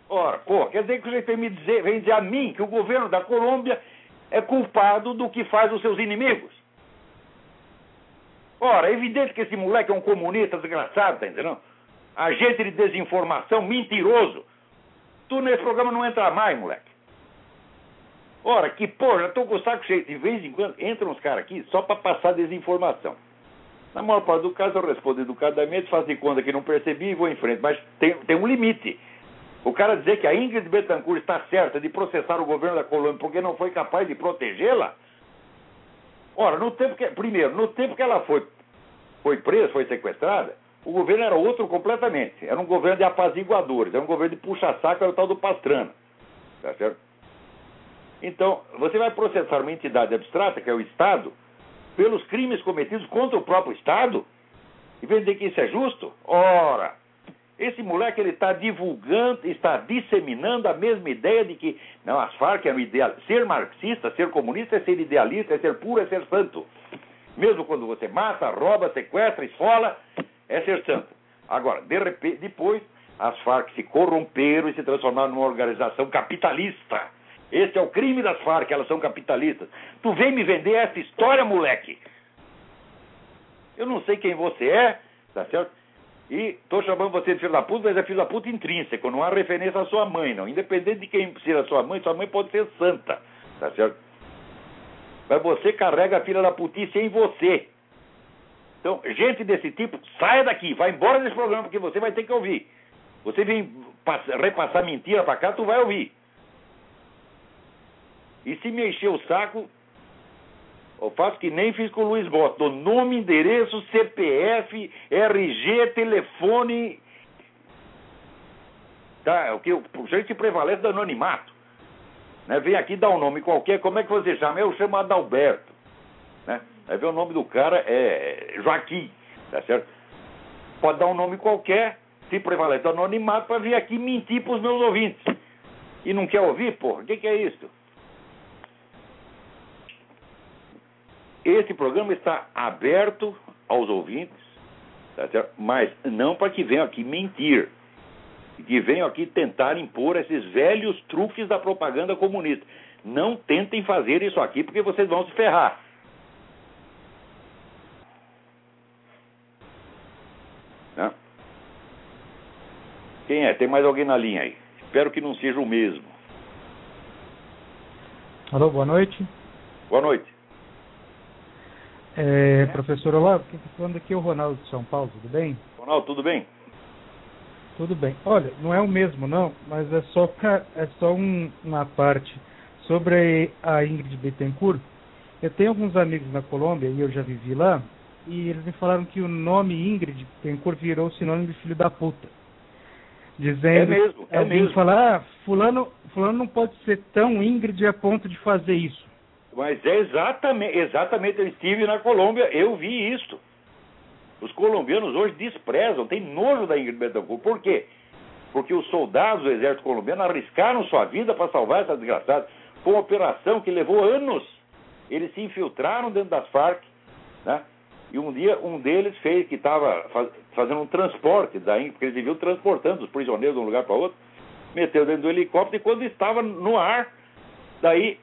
Ora, pô, quer dizer que você vem, me dizer, vem dizer a mim que o governo da Colômbia é culpado do que faz os seus inimigos? Ora, é evidente que esse moleque é um comunista desgraçado, tá entendendo? Agente de desinformação, mentiroso. Tu nesse programa não entra mais, moleque. Ora, que porra, tô com o saco cheio. De vez em quando entram uns caras aqui só pra passar desinformação. Na maior parte do caso eu respondo educadamente, faço de conta que não percebi e vou em frente. Mas tem, tem um limite. O cara dizer que a Ingrid Betancourt está certa de processar o governo da Colômbia porque não foi capaz de protegê-la. Ora, no tempo que. Primeiro, no tempo que ela foi, foi presa, foi sequestrada, o governo era outro completamente. Era um governo de apaziguadores, era um governo de puxa-saco, era o tal do Pastrana. Tá certo? Então, você vai processar uma entidade abstrata, que é o Estado, pelos crimes cometidos contra o próprio Estado? E vem dizer que isso é justo? Ora, esse moleque ele está divulgando, está disseminando a mesma ideia de que não, as Farc eram ideal, ser marxista, ser comunista é ser idealista, é ser puro, é ser santo. Mesmo quando você mata, rouba, sequestra, esfola, é ser santo. Agora, de repente, depois, as Farc se corromperam e se transformaram numa organização capitalista. Esse é o crime das Farc, elas são capitalistas. Tu vem me vender essa história, moleque? Eu não sei quem você é, tá certo? E tô chamando você de filho da puta, mas é filho da puta intrínseco, não há referência à sua mãe, não. Independente de quem seja sua mãe, sua mãe pode ser santa, tá certo? Mas você carrega a filha da putice em você. Então, gente desse tipo, saia daqui, vai embora desse programa, porque você vai ter que ouvir. Você vem passa- repassar mentira pra cá, tu vai ouvir. E se me encher o saco, eu faço que nem fiz com o Luiz Boto. Dou nome, endereço, CPF, RG, telefone. Tá, é o que o gente prevalece do anonimato. Né? Vem aqui dar um nome qualquer, como é que você chama? Eu chamo Adalberto. Né? Aí vê o nome do cara é Joaquim, tá certo? Pode dar um nome qualquer, se prevalece do anonimato, para vir aqui mentir para os meus ouvintes. E não quer ouvir, porra? O que, que é isso? Esse programa está aberto aos ouvintes, tá mas não para que venham aqui mentir, que venham aqui tentar impor esses velhos truques da propaganda comunista. Não tentem fazer isso aqui porque vocês vão se ferrar. Né? Quem é? Tem mais alguém na linha aí? Espero que não seja o mesmo. Alô, boa noite. Boa noite. É, professor Olavo, quem está falando aqui é o Ronaldo de São Paulo, tudo bem? Ronaldo, tudo bem? Tudo bem. Olha, não é o mesmo não, mas é só, pra, é só um, uma parte sobre a Ingrid Betancourt. Eu tenho alguns amigos na Colômbia e eu já vivi lá, e eles me falaram que o nome Ingrid Betancourt virou sinônimo de filho da puta. Dizendo, É mesmo, é alguém mesmo. fala, ah, fulano, fulano não pode ser tão Ingrid a ponto de fazer isso. Mas é exatamente, exatamente, eu estive na Colômbia, eu vi isso. Os colombianos hoje desprezam, têm nojo da Ingrid Betancourt. Por quê? Porque os soldados do exército colombiano arriscaram sua vida para salvar essa desgraçada. Foi uma operação que levou anos. Eles se infiltraram dentro das Farc, né? E um dia um deles fez que estava fazendo um transporte da Ingrid, porque eles viviam transportando os prisioneiros de um lugar para outro, meteu dentro do helicóptero e quando estava no ar, daí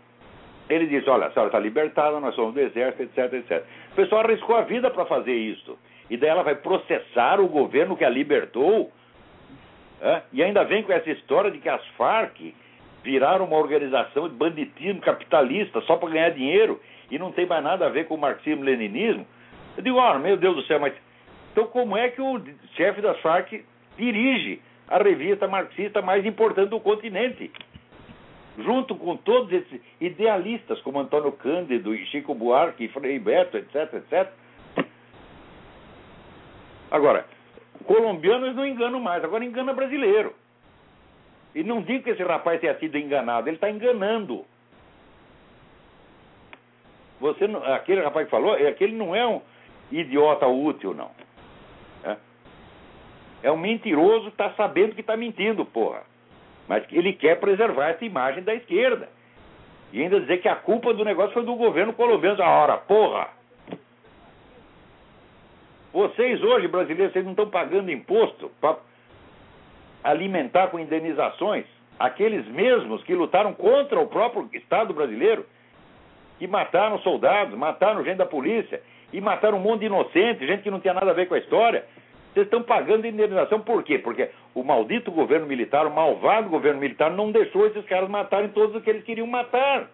ele disse, olha, a senhora está libertada, nós somos do exército, etc, etc. O pessoal arriscou a vida para fazer isso. e daí ela vai processar o governo que a libertou. É? E ainda vem com essa história de que as Farc viraram uma organização de banditismo capitalista só para ganhar dinheiro e não tem mais nada a ver com o marxismo-leninismo. Eu digo, ah, meu Deus do céu, mas então como é que o chefe das Farc dirige a revista marxista mais importante do continente? Junto com todos esses idealistas, como Antônio Cândido e Chico Buarque e Frei Beto, etc, etc. Agora, colombianos não enganam mais, agora engana brasileiro. E não digo que esse rapaz tenha sido enganado, ele está enganando. Você não, aquele rapaz que falou, aquele não é um idiota útil, não. É, é um mentiroso que está sabendo que está mentindo, porra. Mas ele quer preservar essa imagem da esquerda. E ainda dizer que a culpa do negócio foi do governo colombiano. A hora, porra! Vocês hoje, brasileiros, vocês não estão pagando imposto para alimentar com indenizações aqueles mesmos que lutaram contra o próprio Estado brasileiro, que mataram soldados, mataram gente da polícia e mataram um monte de inocentes, gente que não tinha nada a ver com a história. Vocês estão pagando indenização por quê? Porque o maldito governo militar, o malvado governo militar, não deixou esses caras matarem todos os que eles queriam matar.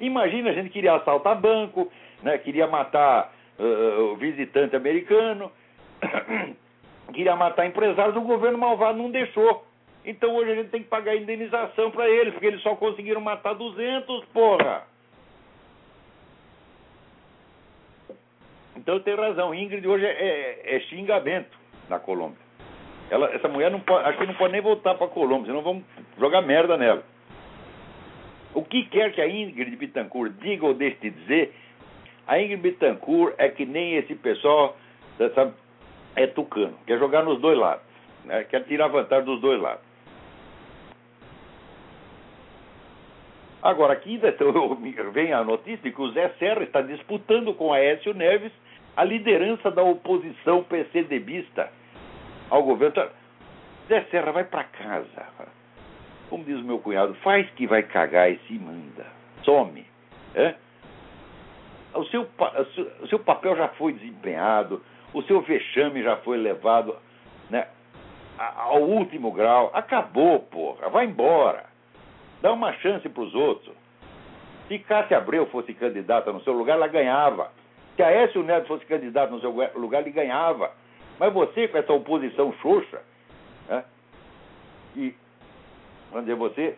Imagina, a gente queria assaltar banco, né, queria matar uh, o visitante americano, *coughs* queria matar empresários, o governo malvado não deixou. Então hoje a gente tem que pagar indenização para eles, porque eles só conseguiram matar 200, porra. Então tem razão, Ingrid hoje é, é, é xingamento na Colômbia. Ela, essa mulher não pode, aqui não pode nem voltar para a Colômbia, senão vamos jogar merda nela. O que quer que a Ingrid Bittencourt diga ou deixe de dizer, a Ingrid Bittencourt é que nem esse pessoal dessa, é tucano, quer jogar nos dois lados, né? quer tirar vantagem dos dois lados. Agora, aqui *laughs* vem a notícia de que o Zé Serra está disputando com Aécio Neves a liderança da oposição PCDBista ao governo. Então, Zé Serra vai para casa. Como diz o meu cunhado, faz que vai cagar e se manda. Some. É? O, seu, o seu papel já foi desempenhado, o seu vexame já foi levado né, ao último grau. Acabou, porra. Vai embora. Dá uma chance para os outros. Se Cássia Abreu fosse candidata no seu lugar, ela ganhava. Se a Aécio Neto fosse candidato no seu lugar, ele ganhava. Mas você, com essa oposição xoxa, né, e, vamos dizer, você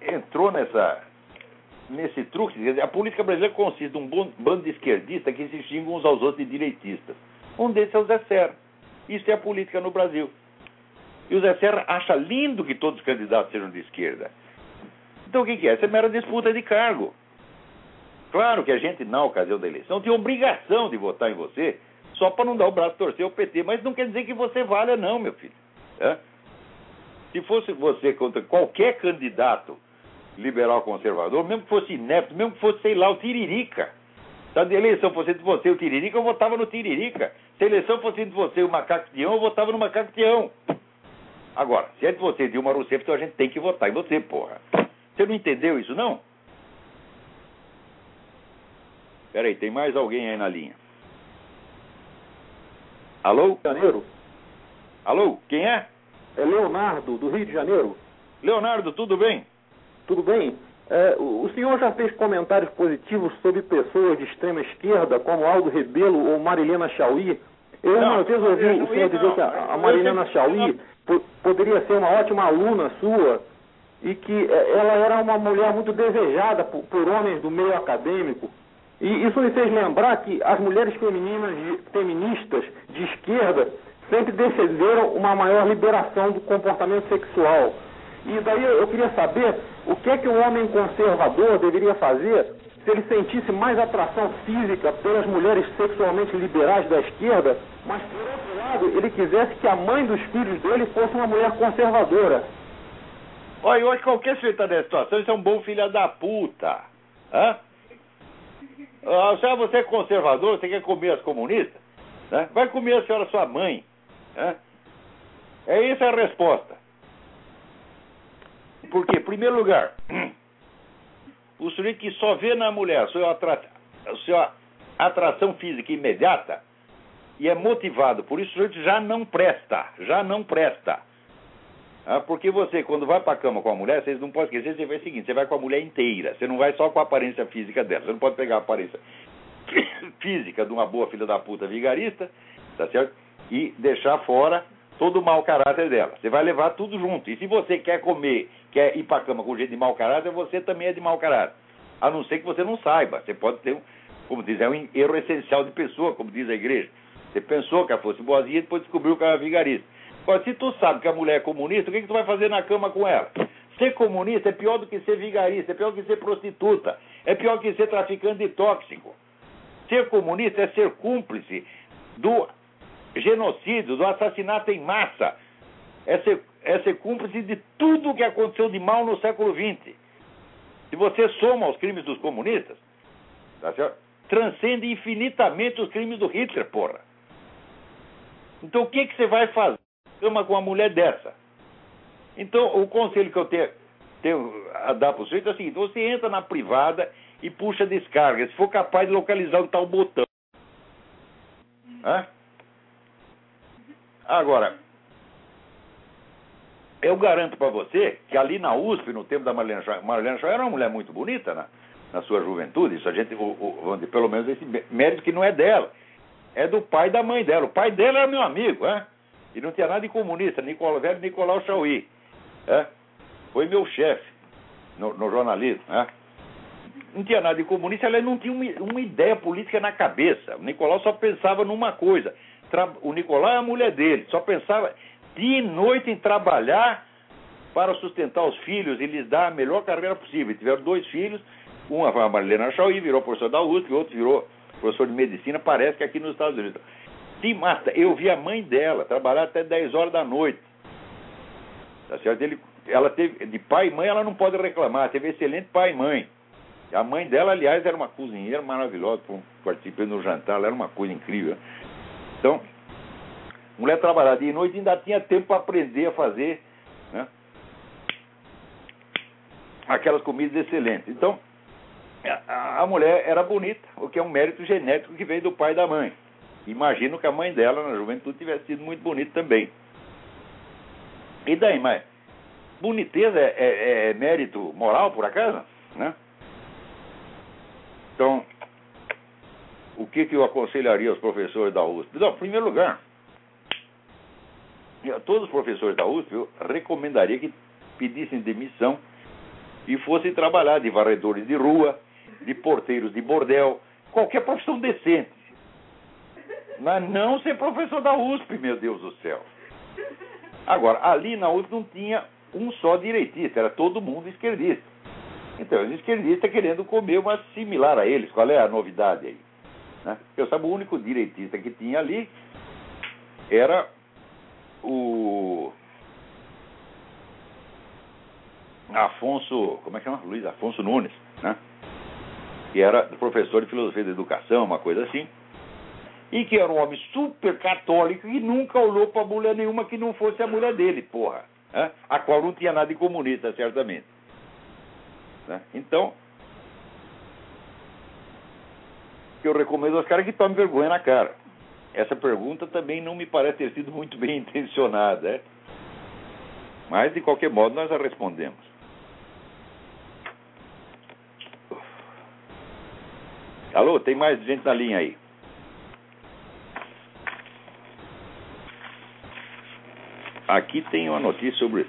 entrou nessa, nesse truque. A política brasileira consiste num bando de esquerdistas que se xingam uns aos outros de direitistas. Um desses é o Zé Serra. Isso é a política no Brasil. E o Zé Serra acha lindo que todos os candidatos sejam de esquerda. Então o que, que é? Essa é mera disputa de cargo. Claro que a gente, na ocasião da eleição, tem obrigação de votar em você só para não dar o braço torcer ao PT, mas não quer dizer que você valha, não, meu filho. É? Se fosse você contra qualquer candidato liberal conservador, mesmo que fosse inepto, mesmo que fosse, sei lá, o Tiririca. Se a eleição fosse de você o Tiririca, eu votava no Tiririca. Se a eleição fosse de você o Macaco eu votava no Macaco. Agora, se é de você Dilma Rousseff, então a gente tem que votar em você, porra. Você não entendeu isso, não? Peraí, tem mais alguém aí na linha? Alô? Janeiro. Alô, quem é? É Leonardo, do Rio de Janeiro. Leonardo, tudo bem? Tudo bem. É, o senhor já fez comentários positivos sobre pessoas de extrema esquerda, como Aldo Rebelo ou Marilena Chauí. Eu não, uma vez ouvi o senhor dizer não. que a, a Marilena Chauí poderia ser uma ótima aluna sua e que é, ela era uma mulher muito desejada por, por homens do meio acadêmico. E isso me fez lembrar que as mulheres femininas, feministas de esquerda sempre defenderam uma maior liberação do comportamento sexual. E daí eu queria saber o que é que um homem conservador deveria fazer se ele sentisse mais atração física pelas mulheres sexualmente liberais da esquerda, mas por outro lado ele quisesse que a mãe dos filhos dele fosse uma mulher conservadora. Olha, que qualquer sujeito nessa situação, isso é um bom filho da puta. Hã? Ah, você é conservador, você quer comer as comunistas? Né? Vai comer a senhora sua mãe. Né? É essa a resposta. Por quê? Em primeiro lugar, *clears throat* o sujeito que só vê na mulher a sua, atra... a sua atração física imediata e é motivado por isso, o sujeito já não presta, já não presta. Ah, porque você, quando vai para a cama com a mulher, vocês não podem esquecer, você vai o seguinte, você vai com a mulher inteira, você não vai só com a aparência física dela, você não pode pegar a aparência *coughs* física de uma boa filha da puta vigarista, tá certo? E deixar fora todo o mau caráter dela. Você vai levar tudo junto. E se você quer comer, quer ir para a cama com jeito de mau caráter, você também é de mau caráter. A não ser que você não saiba. Você pode ter um, como diz, é um erro essencial de pessoa, como diz a igreja. Você pensou que ela fosse boazinha e depois descobriu que ela era vigarista. Agora, se tu sabe que a mulher é comunista, o que, que tu vai fazer na cama com ela? Ser comunista é pior do que ser vigarista, é pior do que ser prostituta, é pior do que ser traficante de tóxico. Ser comunista é ser cúmplice do genocídio, do assassinato em massa. É ser, é ser cúmplice de tudo o que aconteceu de mal no século XX. Se você soma os crimes dos comunistas, tá transcende infinitamente os crimes do Hitler, porra. Então o que, que você vai fazer cama com uma mulher dessa? Então o conselho que eu tenho, tenho a dar para o sujeito é o seguinte: você entra na privada e puxa a descarga, se for capaz de localizar o botão. Hã? Agora, eu garanto para você que ali na USP, no tempo da Marlene Shaw, Marlene Shaw era uma mulher muito bonita na, na sua juventude. Isso a gente, o, o, pelo menos esse mérito que não é dela, é do pai e da mãe dela. O pai dela era meu amigo, é? E não tinha nada de comunista, Nicolau, velho Nicolau Chauí. É? Foi meu chefe no, no jornalismo. É? Não tinha nada de comunista, ela não tinha uma, uma ideia política na cabeça. O Nicolau só pensava numa coisa o Nicolau é a mulher dele, só pensava dia e noite em trabalhar para sustentar os filhos e lhes dar a melhor carreira possível. Tiveram dois filhos, uma foi a Marilena Chauí, virou professor da USP, o outro virou professor de medicina, parece que aqui nos Estados Unidos. Sim, Marta, eu vi a mãe dela trabalhar até 10 horas da noite. Tá certo? Ele, ela teve, de pai e mãe ela não pode reclamar, teve excelente pai e mãe. A mãe dela, aliás, era uma cozinheira maravilhosa, participei no jantar, ela era uma coisa incrível. Então, mulher trabalhava dia e noite ainda tinha tempo para aprender a fazer né, aquelas comidas excelentes. Então, a, a, mulher era bonita, o que é um mérito genético que vem do pai e da mãe. Imagino que a mãe dela, na juventude, tivesse sido muito bonita também. E daí, mas boniteza é, é, é mérito moral, por acaso? Né? Então, o que, que eu aconselharia aos professores da USP? Não, em primeiro lugar, a todos os professores da USP eu recomendaria que pedissem demissão e fossem trabalhar de varredores de rua, de porteiros de bordel, qualquer profissão decente. Mas não ser professor da USP, meu Deus do céu. Agora, ali na USP não tinha um só direitista, era todo mundo esquerdista. Então, os esquerdistas querendo comer uma similar a eles. Qual é a novidade aí? Né? Eu sabe, o único direitista que tinha ali era o Afonso, como é que chama? Luiz Afonso Nunes, né? Que era professor de filosofia da educação, uma coisa assim. E que era um homem super católico e nunca olhou para mulher nenhuma que não fosse a mulher dele, porra. Né? A qual não tinha nada de comunista, certamente. Né? Então, eu recomendo aos caras que tomem vergonha na cara. Essa pergunta também não me parece ter sido muito bem *laughs* intencionada, é? mas de qualquer modo nós a respondemos. Alô, tem mais gente na linha aí. Aqui tem uma notícia sobre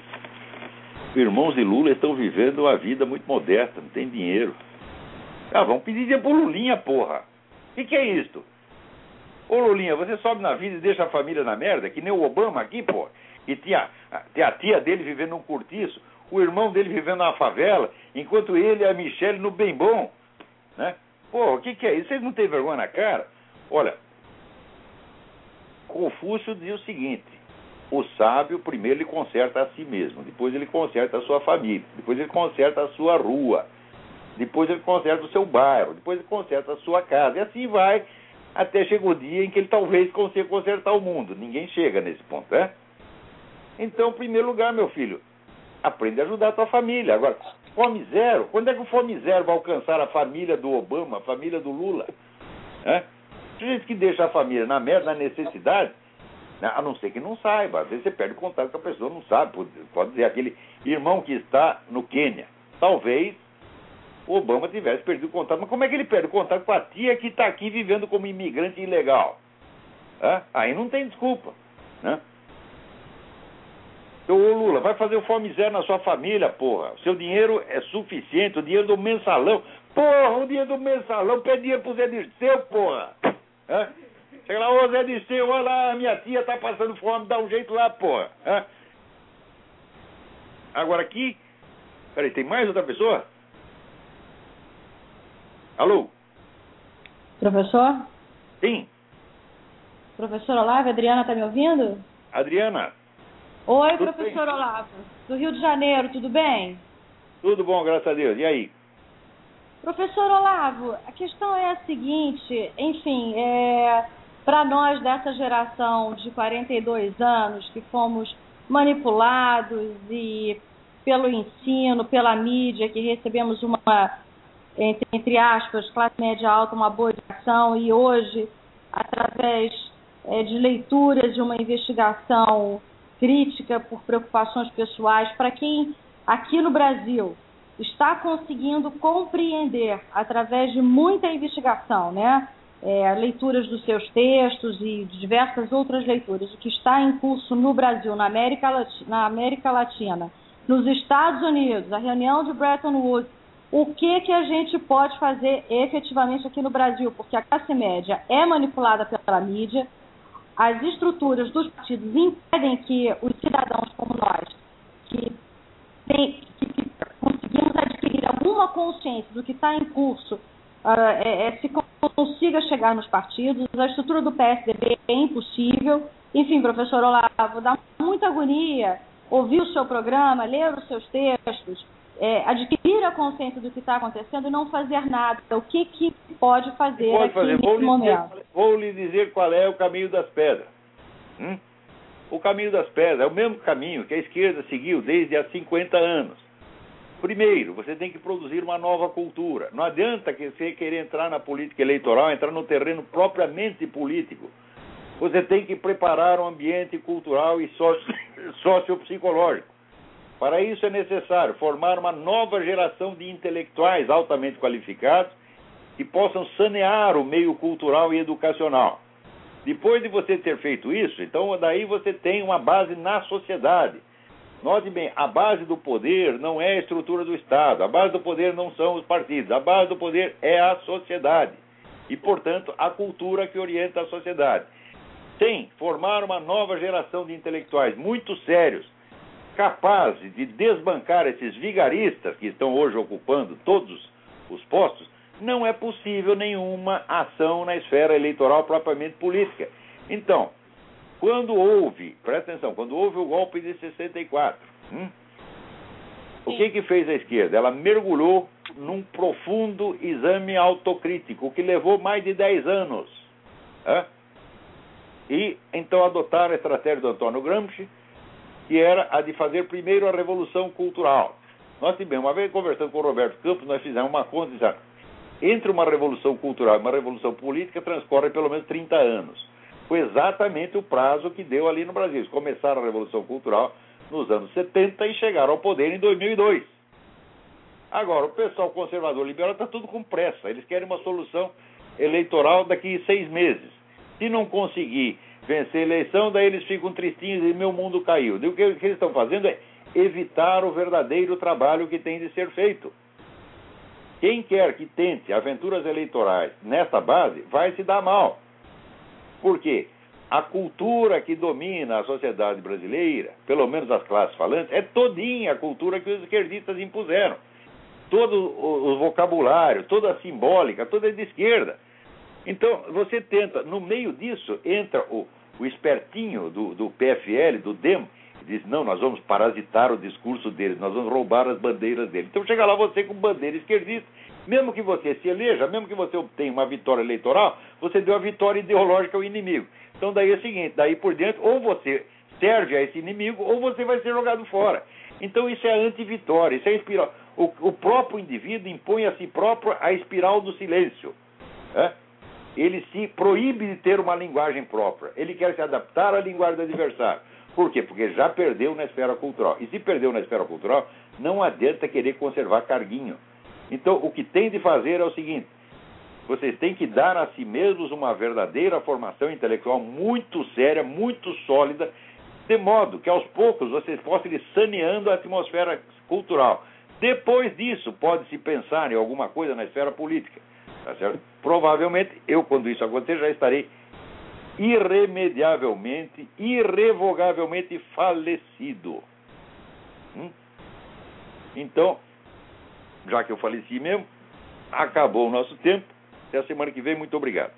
irmãos de Lula estão vivendo uma vida muito modesta, não tem dinheiro. Ah, vamos pedir dinheiro pro Lulinha, porra. O que, que é isso? Ô Lulinha, você sobe na vida e deixa a família na merda, que nem o Obama aqui, pô. E tinha, a tia dele vivendo num cortiço, o irmão dele vivendo na favela, enquanto ele e a Michelle no bem bom. Né? Pô, o que, que é isso? Vocês não têm vergonha na cara? Olha, Confúcio diz o seguinte: o sábio primeiro ele conserta a si mesmo, depois ele conserta a sua família, depois ele conserta a sua rua, depois ele conserta o seu bairro, depois ele conserta a sua casa, e assim vai, até chega o dia em que ele talvez consiga consertar o mundo. Ninguém chega nesse ponto, é? Então, em primeiro lugar, meu filho, aprende a ajudar a tua família. Agora, fome zero, quando é que o fome zero vai alcançar a família do Obama, a família do Lula? É? Gente que deixa a família na merda, na necessidade, né? A não ser que não saiba. Às vezes você perde contato com a pessoa, não sabe. Pode dizer, aquele irmão que está no Quênia. Talvez o Obama tivesse perdido contato. Mas como é que ele perde contato com a tia que está aqui vivendo como imigrante ilegal? Aí não tem desculpa. Né? Então, ô Lula, vai fazer o fome zero na sua família, porra. O seu dinheiro é suficiente, o dinheiro do mensalão. Porra, o dinheiro do mensalão, pede dinheiro pro Zé Dirceu, porra. Chega lá, ô Zé Dirceu, olha lá, minha tia tá passando fome, dá um jeito lá, porra. Hã? Agora aqui. Peraí, tem mais outra pessoa? Alô? Professor? Sim. Professor Olavo, Adriana tá me ouvindo? Adriana. Oi, tudo professor bem? Olavo. Do Rio de Janeiro, tudo bem? Tudo bom, graças a Deus. E aí? Professor Olavo, a questão é a seguinte, enfim, é, para nós dessa geração de 42 anos que fomos manipulados e pelo ensino, pela mídia, que recebemos uma, entre, aspas, classe média alta, uma boa educação e hoje, através é, de leituras de uma investigação crítica por preocupações pessoais, para quem aqui no Brasil está conseguindo compreender através de muita investigação, né? É, leituras dos seus textos e diversas outras leituras, o que está em curso no Brasil, na América, Latina, na América Latina, nos Estados Unidos, a reunião de Bretton Woods, o que, que a gente pode fazer efetivamente aqui no Brasil, porque a classe média é manipulada pela mídia, as estruturas dos partidos impedem que os cidadãos como nós, que, tem, que, conseguimos adquirir alguma consciência do que está em curso, é, é, se consiga chegar nos partidos. A estrutura do PSDB é impossível. Enfim, professor Olavo, dá muita agonia ouvir o seu programa, ler os seus textos, é, adquirir a consciência do que está acontecendo e não fazer nada. O que, que pode fazer pode fazer. vou momento? Dizer, vou lhe dizer qual é o caminho das pedras. Hum? O caminho das pedras é o mesmo caminho que a esquerda seguiu desde há 50 anos. Primeiro, você tem que produzir uma nova cultura. Não adianta que você querer entrar na política eleitoral, entrar no terreno propriamente político. Você tem que preparar um ambiente cultural e *laughs* sociopsicológico. Para isso é necessário formar uma nova geração de intelectuais altamente qualificados que possam sanear o meio cultural e educacional. Depois de você ter feito isso, então daí você tem uma base na sociedade. Note bem, a base do poder não é a estrutura do Estado, a base do poder não são os partidos, a base do poder é a sociedade. E, portanto, a cultura que orienta a sociedade. Tem formar uma nova geração de intelectuais muito sérios, capazes de desbancar esses vigaristas que estão hoje ocupando todos os postos, não é possível nenhuma ação na esfera eleitoral propriamente política. Então, quando houve, presta atenção, quando houve o golpe de 64, hum, o que que fez a esquerda? Ela mergulhou num profundo exame autocrítico que levou mais de 10 anos. Hã? E então adotaram a estratégia do Antônio Gramsci, que era a de fazer primeiro a revolução cultural. Nós tivemos, uma vez conversando com o Roberto Campos, nós fizemos uma conta e dissemos, entre uma revolução cultural e uma revolução política transcorre pelo menos 30 anos. Foi exatamente o prazo que deu ali no Brasil. Eles começaram a revolução cultural nos anos 70 e chegaram ao poder em 2002. Agora, o pessoal conservador liberal está tudo com pressa. Eles querem uma solução eleitoral daqui a seis meses. Se não conseguir vencer a eleição, daí eles ficam tristinhos e meu mundo caiu. o que eles estão fazendo é evitar o verdadeiro trabalho que tem de ser feito. Quem quer que tente aventuras eleitorais nessa base vai se dar mal. Por quê? A cultura que domina a sociedade brasileira, pelo menos as classes falantes, é todinha a cultura que os esquerdistas impuseram. Todo o vocabulário, toda a simbólica, toda é de esquerda. Então, você tenta, no meio disso, entra o, o espertinho do, do PFL, do DEM, e diz: não, nós vamos parasitar o discurso deles, nós vamos roubar as bandeiras deles. Então, chega lá você com bandeira esquerdista, mesmo que você se eleja, mesmo que você obtenha uma vitória eleitoral, você deu a vitória ideológica ao inimigo. Então, daí é o seguinte: daí por diante, ou você serve a esse inimigo, ou você vai ser jogado fora. Então, isso é anti-vitória, isso é espiral. O, o próprio indivíduo impõe a si próprio a espiral do silêncio. É? ele se proíbe de ter uma linguagem própria. Ele quer se adaptar à linguagem do adversário. Por quê? Porque já perdeu na esfera cultural. E se perdeu na esfera cultural, não adianta querer conservar carguinho. Então, o que tem de fazer é o seguinte: vocês têm que dar a si mesmos uma verdadeira formação intelectual muito séria, muito sólida, de modo que aos poucos vocês possam ir saneando a atmosfera cultural. Depois disso, pode-se pensar em alguma coisa na esfera política. Tá? Provavelmente, eu, quando isso acontecer, já estarei irremediavelmente, irrevogavelmente falecido. Hum? Então, já que eu faleci mesmo, acabou o nosso tempo. Até a semana que vem. Muito obrigado.